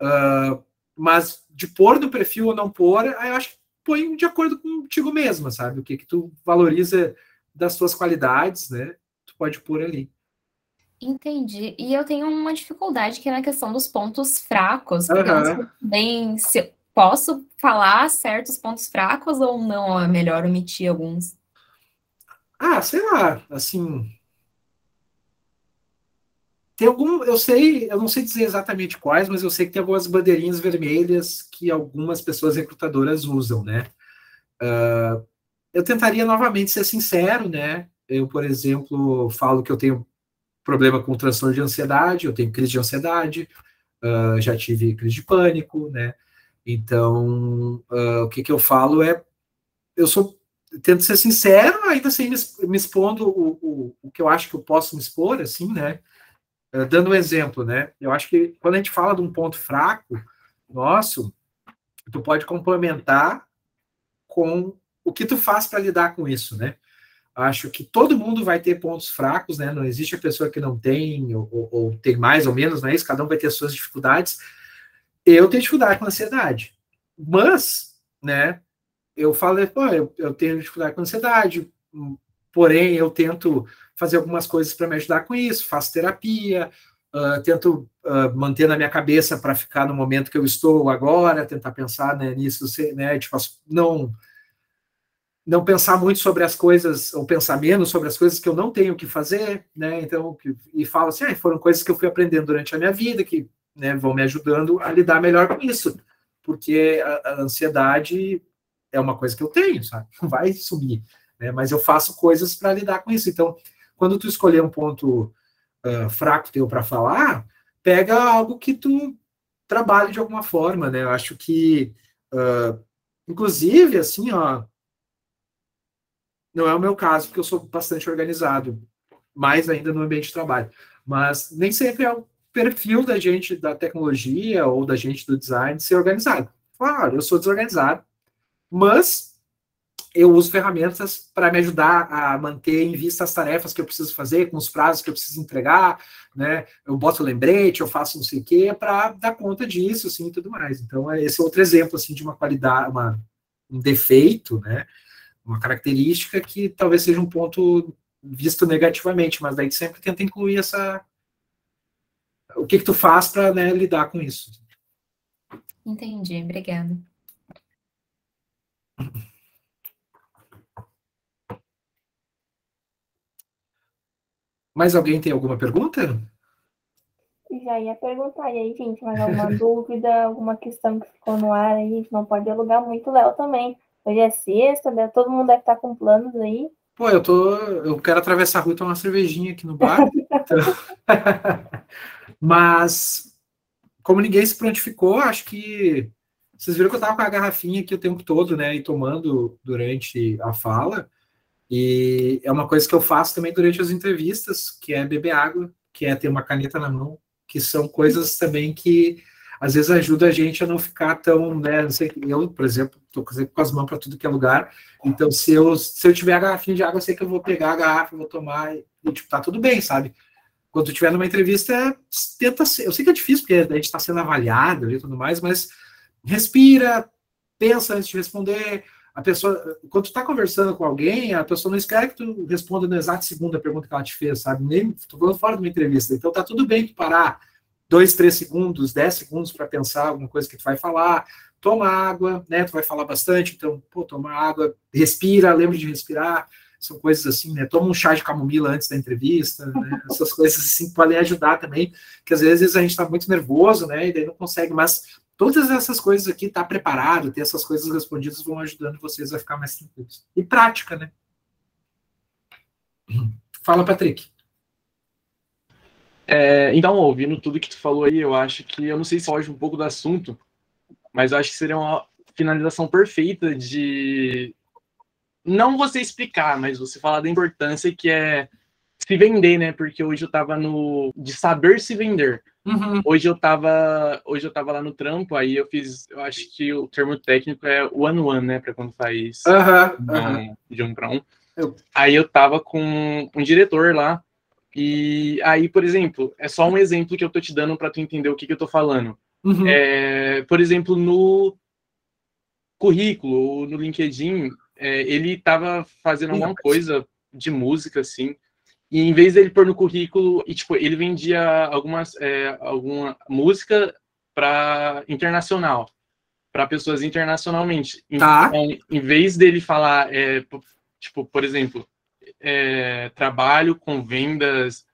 Uh, mas de pôr no perfil ou não pôr, eu acho que põe de acordo contigo mesma, sabe? O que que tu valoriza das tuas qualidades, né? Tu pode pôr ali. Entendi. E eu tenho uma dificuldade que é na questão dos pontos fracos. Porque uhum. eu não sei bem se posso falar certos pontos fracos ou não é melhor omitir alguns. Ah, sei lá, assim, tem algum, eu sei, eu não sei dizer exatamente quais, mas eu sei que tem algumas bandeirinhas vermelhas que algumas pessoas recrutadoras usam, né? Uh, eu tentaria novamente ser sincero, né? Eu, por exemplo, falo que eu tenho problema com transtorno de ansiedade, eu tenho crise de ansiedade, uh, já tive crise de pânico, né? Então, uh, o que, que eu falo é, eu sou tento ser sincero, ainda assim me, expondo o, o, o que eu acho que eu posso me expor, assim, né? Eh, dando um exemplo, né? Eu acho que quando a gente fala de um ponto fraco nosso, tu pode complementar com o que tu faz para lidar com isso, né? Acho que todo mundo vai ter pontos fracos, né? Não existe a pessoa que não tem, ou, ou, ou tem mais ou menos, não é isso? Cada um vai ter suas dificuldades. Eu tenho dificuldade com ansiedade. Mas, né, eu falo, pô, eu, eu tenho dificuldade com ansiedade, porém eu tento fazer algumas coisas para me ajudar com isso, faço terapia, uh, tento uh, manter na minha cabeça para ficar no momento que eu estou agora, tentar pensar né, nisso, né, tipo, não não pensar muito sobre as coisas, ou pensar menos sobre as coisas que eu não tenho que fazer, né? Então, e falo assim, ah, foram coisas que eu fui aprendendo durante a minha vida, que né, vão me ajudando a lidar melhor com isso, porque a, a ansiedade é uma coisa que eu tenho, sabe? Não vai sumir, né? Mas eu faço coisas para lidar com isso. Então, quando tu escolher um ponto uh, fraco teu para falar, pega algo que tu trabalhe de alguma forma, né? Eu acho que, uh, inclusive, assim, ó, não é o meu caso, porque eu sou bastante organizado, mais ainda no ambiente de trabalho. Mas nem sempre é perfil da gente da tecnologia ou da gente do design ser organizado. Claro, eu sou desorganizado, mas eu uso ferramentas para me ajudar a manter em vista as tarefas que eu preciso fazer, com os prazos que eu preciso entregar, né? Eu boto lembrete, eu faço não sei o quê, para dar conta disso, assim, e tudo mais. Então, é esse é outro exemplo, assim, de uma qualidade, uma, um defeito, né? uma característica que talvez seja um ponto visto negativamente, mas daí sempre tenta incluir essa o que que tu faz para né, lidar com isso. Entendi, obrigada. Mais alguém tem alguma pergunta? Já ia perguntar, e aí, gente, mais alguma dúvida, alguma questão que ficou no ar aí, a gente não pode alugar muito Léo também. Hoje é sexta, né? todo mundo deve estar com planos aí. Pô, eu tô. Eu quero atravessar a rua e tomar uma cervejinha aqui no bar. então... Mas, como ninguém se prontificou, acho que. Vocês viram que eu tava com a garrafinha aqui o tempo todo, né? E tomando durante a fala. E é uma coisa que eu faço também durante as entrevistas, que é beber água, que é ter uma caneta na mão, que são coisas também que às vezes ajuda a gente a não ficar tão, né, não sei, eu, por exemplo, estou com as mãos para tudo que é lugar, então se eu, se eu tiver a garrafinha de água, eu sei que eu vou pegar a garrafa, vou tomar e, tipo, tá tudo bem, sabe? Quando tu estiver numa entrevista, tenta ser, eu sei que é difícil, porque a gente está sendo avaliado e tudo mais, mas respira, pensa antes de responder, a pessoa, quando tu está conversando com alguém, a pessoa não espera que tu responda no exato segundo a pergunta que ela te fez, sabe? Nem, tô falando fora de uma entrevista, então tá tudo bem tu parar, dois, três segundos, dez segundos para pensar alguma coisa que tu vai falar, toma água, né? Tu vai falar bastante, então, pô, toma água, respira, lembre de respirar, são coisas assim, né? Toma um chá de camomila antes da entrevista, né? Essas coisas assim podem ajudar também, que às vezes a gente está muito nervoso, né? E daí não consegue, mas todas essas coisas aqui, tá preparado, ter essas coisas respondidas vão ajudando vocês a ficar mais tranquilos. E prática, né? Fala, Patrick. É, então, ouvindo tudo que tu falou aí, eu acho que, eu não sei se foge um pouco do assunto, mas eu acho que seria uma finalização perfeita de não você explicar, mas você falar da importância que é se vender, né? Porque hoje eu tava no de saber se vender. Uhum. Hoje eu tava hoje eu tava lá no trampo, aí eu fiz, eu acho que o termo técnico é one one, né, para quando faz uhum. Um, de um para um. Eu... Aí eu tava com um diretor lá e aí, por exemplo, é só um exemplo que eu tô te dando para tu entender o que, que eu tô falando. Uhum. É, por exemplo, no currículo, no LinkedIn, é, ele estava fazendo alguma coisa de música, assim, e em vez dele pôr no currículo, e, tipo, ele vendia algumas, é, alguma música para internacional, para pessoas internacionalmente. Tá. Então, em vez dele falar, é, tipo, por exemplo, é, trabalho com vendas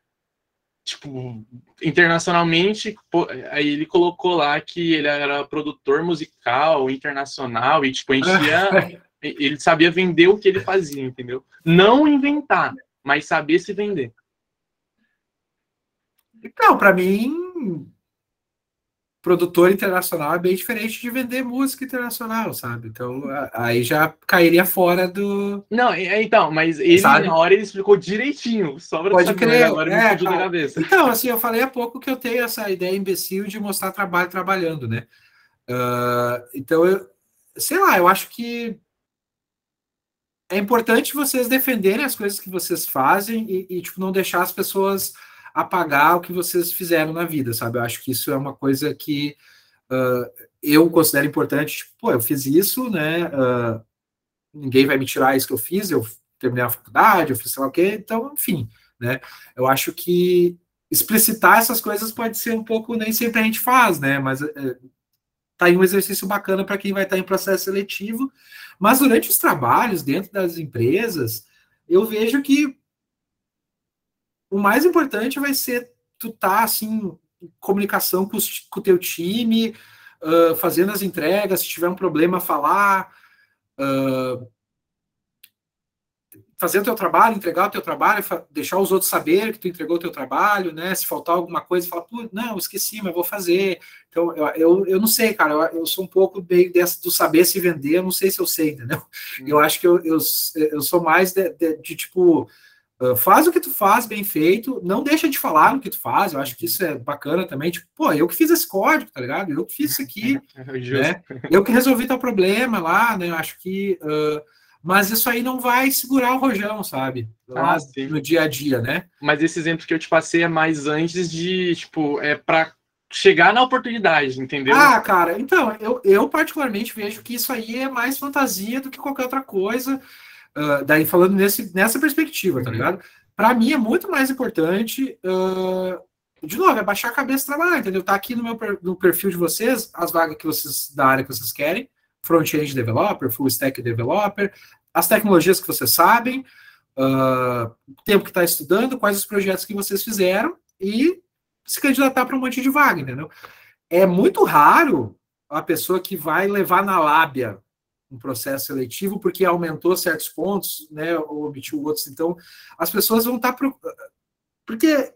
tipo internacionalmente aí ele colocou lá que ele era produtor musical internacional e tipo enchia ele sabia vender o que ele fazia entendeu não inventar mas saber se vender então para mim produtor internacional é bem diferente de vender música internacional, sabe? Então, aí já cairia fora do. Não, então, mas ele sabe? na hora ele explicou direitinho, só pra Pode crer, agora é, me cabeça. Então, assim, eu falei há pouco que eu tenho essa ideia imbecil de mostrar trabalho trabalhando, né? Uh, então, eu, sei lá, eu acho que é importante vocês defenderem as coisas que vocês fazem e, e, tipo, não deixar as pessoas apagar o que vocês fizeram na vida, sabe? Eu acho que isso é uma coisa que uh, eu considero importante. Tipo, pô, eu fiz isso, né? Uh, ninguém vai me tirar isso que eu fiz, eu terminei a faculdade, eu fiz sei lá o quê, então, enfim, né? Eu acho que explicitar essas coisas pode ser um pouco, nem sempre a gente faz, né? Mas é, tá aí um exercício bacana para quem vai estar tá em processo seletivo. Mas durante os trabalhos dentro das empresas, eu vejo que o mais importante vai ser tu tá assim comunicação com, com o teu time, uh, fazendo as entregas, se tiver um problema falar, uh, fazer o teu trabalho, entregar o teu trabalho, deixar os outros saberem que tu entregou o teu trabalho, né? Se faltar alguma coisa, fala, não, esqueci, mas vou fazer. Então, eu, eu, eu não sei, cara, eu, eu sou um pouco meio dessa, do saber se vender, eu não sei se eu sei, entendeu? Hum. Eu acho que eu, eu, eu sou mais de, de, de tipo, uh, faz o que tu faz bem feito, não deixa de falar no que tu faz, eu acho que isso é bacana também, tipo, pô, eu que fiz esse código, tá ligado? Eu que fiz isso aqui, né? Eu que resolvi teu problema lá, né? Eu acho que... Uh, mas isso aí não vai segurar o rojão, sabe? Lá ah, no dia a dia, né? Mas esse exemplo que eu te passei é mais antes de, tipo, é para chegar na oportunidade, entendeu? Ah, cara, então, eu, eu particularmente vejo que isso aí é mais fantasia do que qualquer outra coisa. Uh, daí falando nesse, nessa perspectiva, tá uhum. ligado? Para mim é muito mais importante, uh, de novo, é baixar a cabeça e trabalhar, entendeu? Tá aqui no meu no perfil de vocês, as vagas que vocês, da área que vocês querem front-end developer, full stack developer, as tecnologias que vocês sabem, uh, o tempo que está estudando, quais os projetos que vocês fizeram e se candidatar para um monte de vaga, entendeu? É muito raro a pessoa que vai levar na lábia um processo seletivo porque aumentou certos pontos, né, ou omitiu outros. Então, as pessoas vão estar tá pro... porque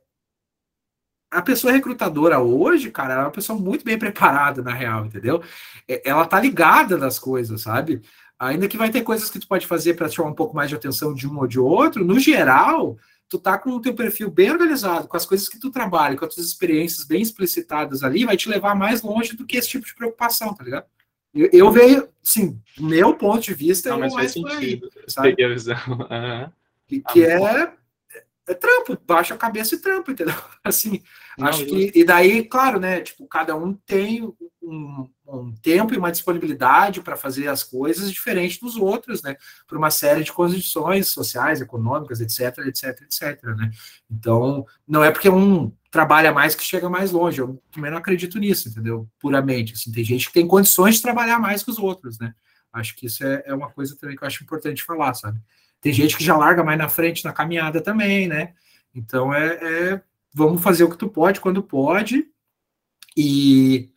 a pessoa recrutadora hoje, cara, ela é uma pessoa muito bem preparada, na real, entendeu? É, ela tá ligada nas coisas, sabe? Ainda que vai ter coisas que tu pode fazer para chamar um pouco mais de atenção de um ou de outro, no geral, tu tá com o teu perfil bem organizado, com as coisas que tu trabalha, com as tuas experiências bem explicitadas ali, vai te levar mais longe do que esse tipo de preocupação, tá ligado? Eu, eu vejo, sim, meu ponto de vista Não, é mas faz sentido. Aí, sabe? Peguei a visão. Uhum. Que, que é é trampo, baixa a cabeça e trampo, entendeu? Assim, Não, acho que. E daí, claro, né? Tipo, cada um tem um, um tempo e uma disponibilidade para fazer as coisas diferente dos outros, né? Por uma série de condições sociais, econômicas, etc, etc, etc, né? Então, não é porque um trabalha mais que chega mais longe. Eu também não acredito nisso, entendeu? Puramente. Assim, tem gente que tem condições de trabalhar mais que os outros, né? Acho que isso é, é uma coisa também que eu acho importante falar, sabe? Tem gente que já larga mais na frente na caminhada também, né? Então é, é vamos fazer o que tu pode quando pode. E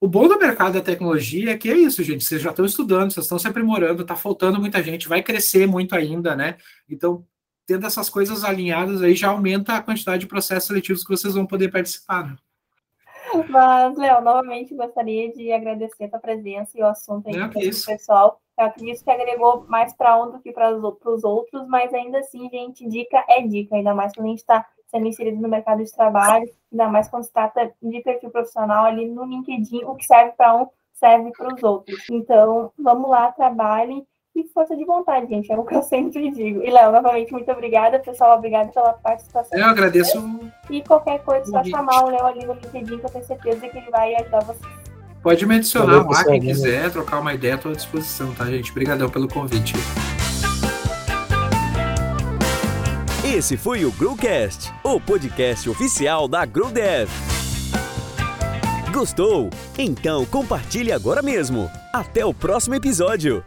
o bom do mercado da tecnologia é que é isso, gente. Vocês já estão estudando, vocês estão se aprimorando, está faltando muita gente, vai crescer muito ainda, né? Então, tendo essas coisas alinhadas aí já aumenta a quantidade de processos seletivos que vocês vão poder participar. Né? Mas, Léo, novamente gostaria de agradecer a tua presença e o assunto aí é, que o pessoal. Eu acredito que agregou mais para um do que para os outros, mas ainda assim, gente, dica é dica, ainda mais quando a gente está sendo inserido no mercado de trabalho, ainda mais quando se trata de perfil profissional ali no LinkedIn, o que serve para um serve para os outros. Então, vamos lá, trabalhem e força de vontade, gente, é o que eu sempre digo. E, Léo, novamente, muito obrigada, pessoal, obrigada pela participação. Eu agradeço. E qualquer coisa, só chamar o Léo ali no LinkedIn, que eu tenho certeza que ele vai ajudar vocês. Pode me adicionar lá, quem quiser, trocar uma ideia, estou à disposição, tá, gente? Obrigadão pelo convite. Esse foi o Growcast, o podcast oficial da GrowDev. Gostou? Então compartilhe agora mesmo. Até o próximo episódio.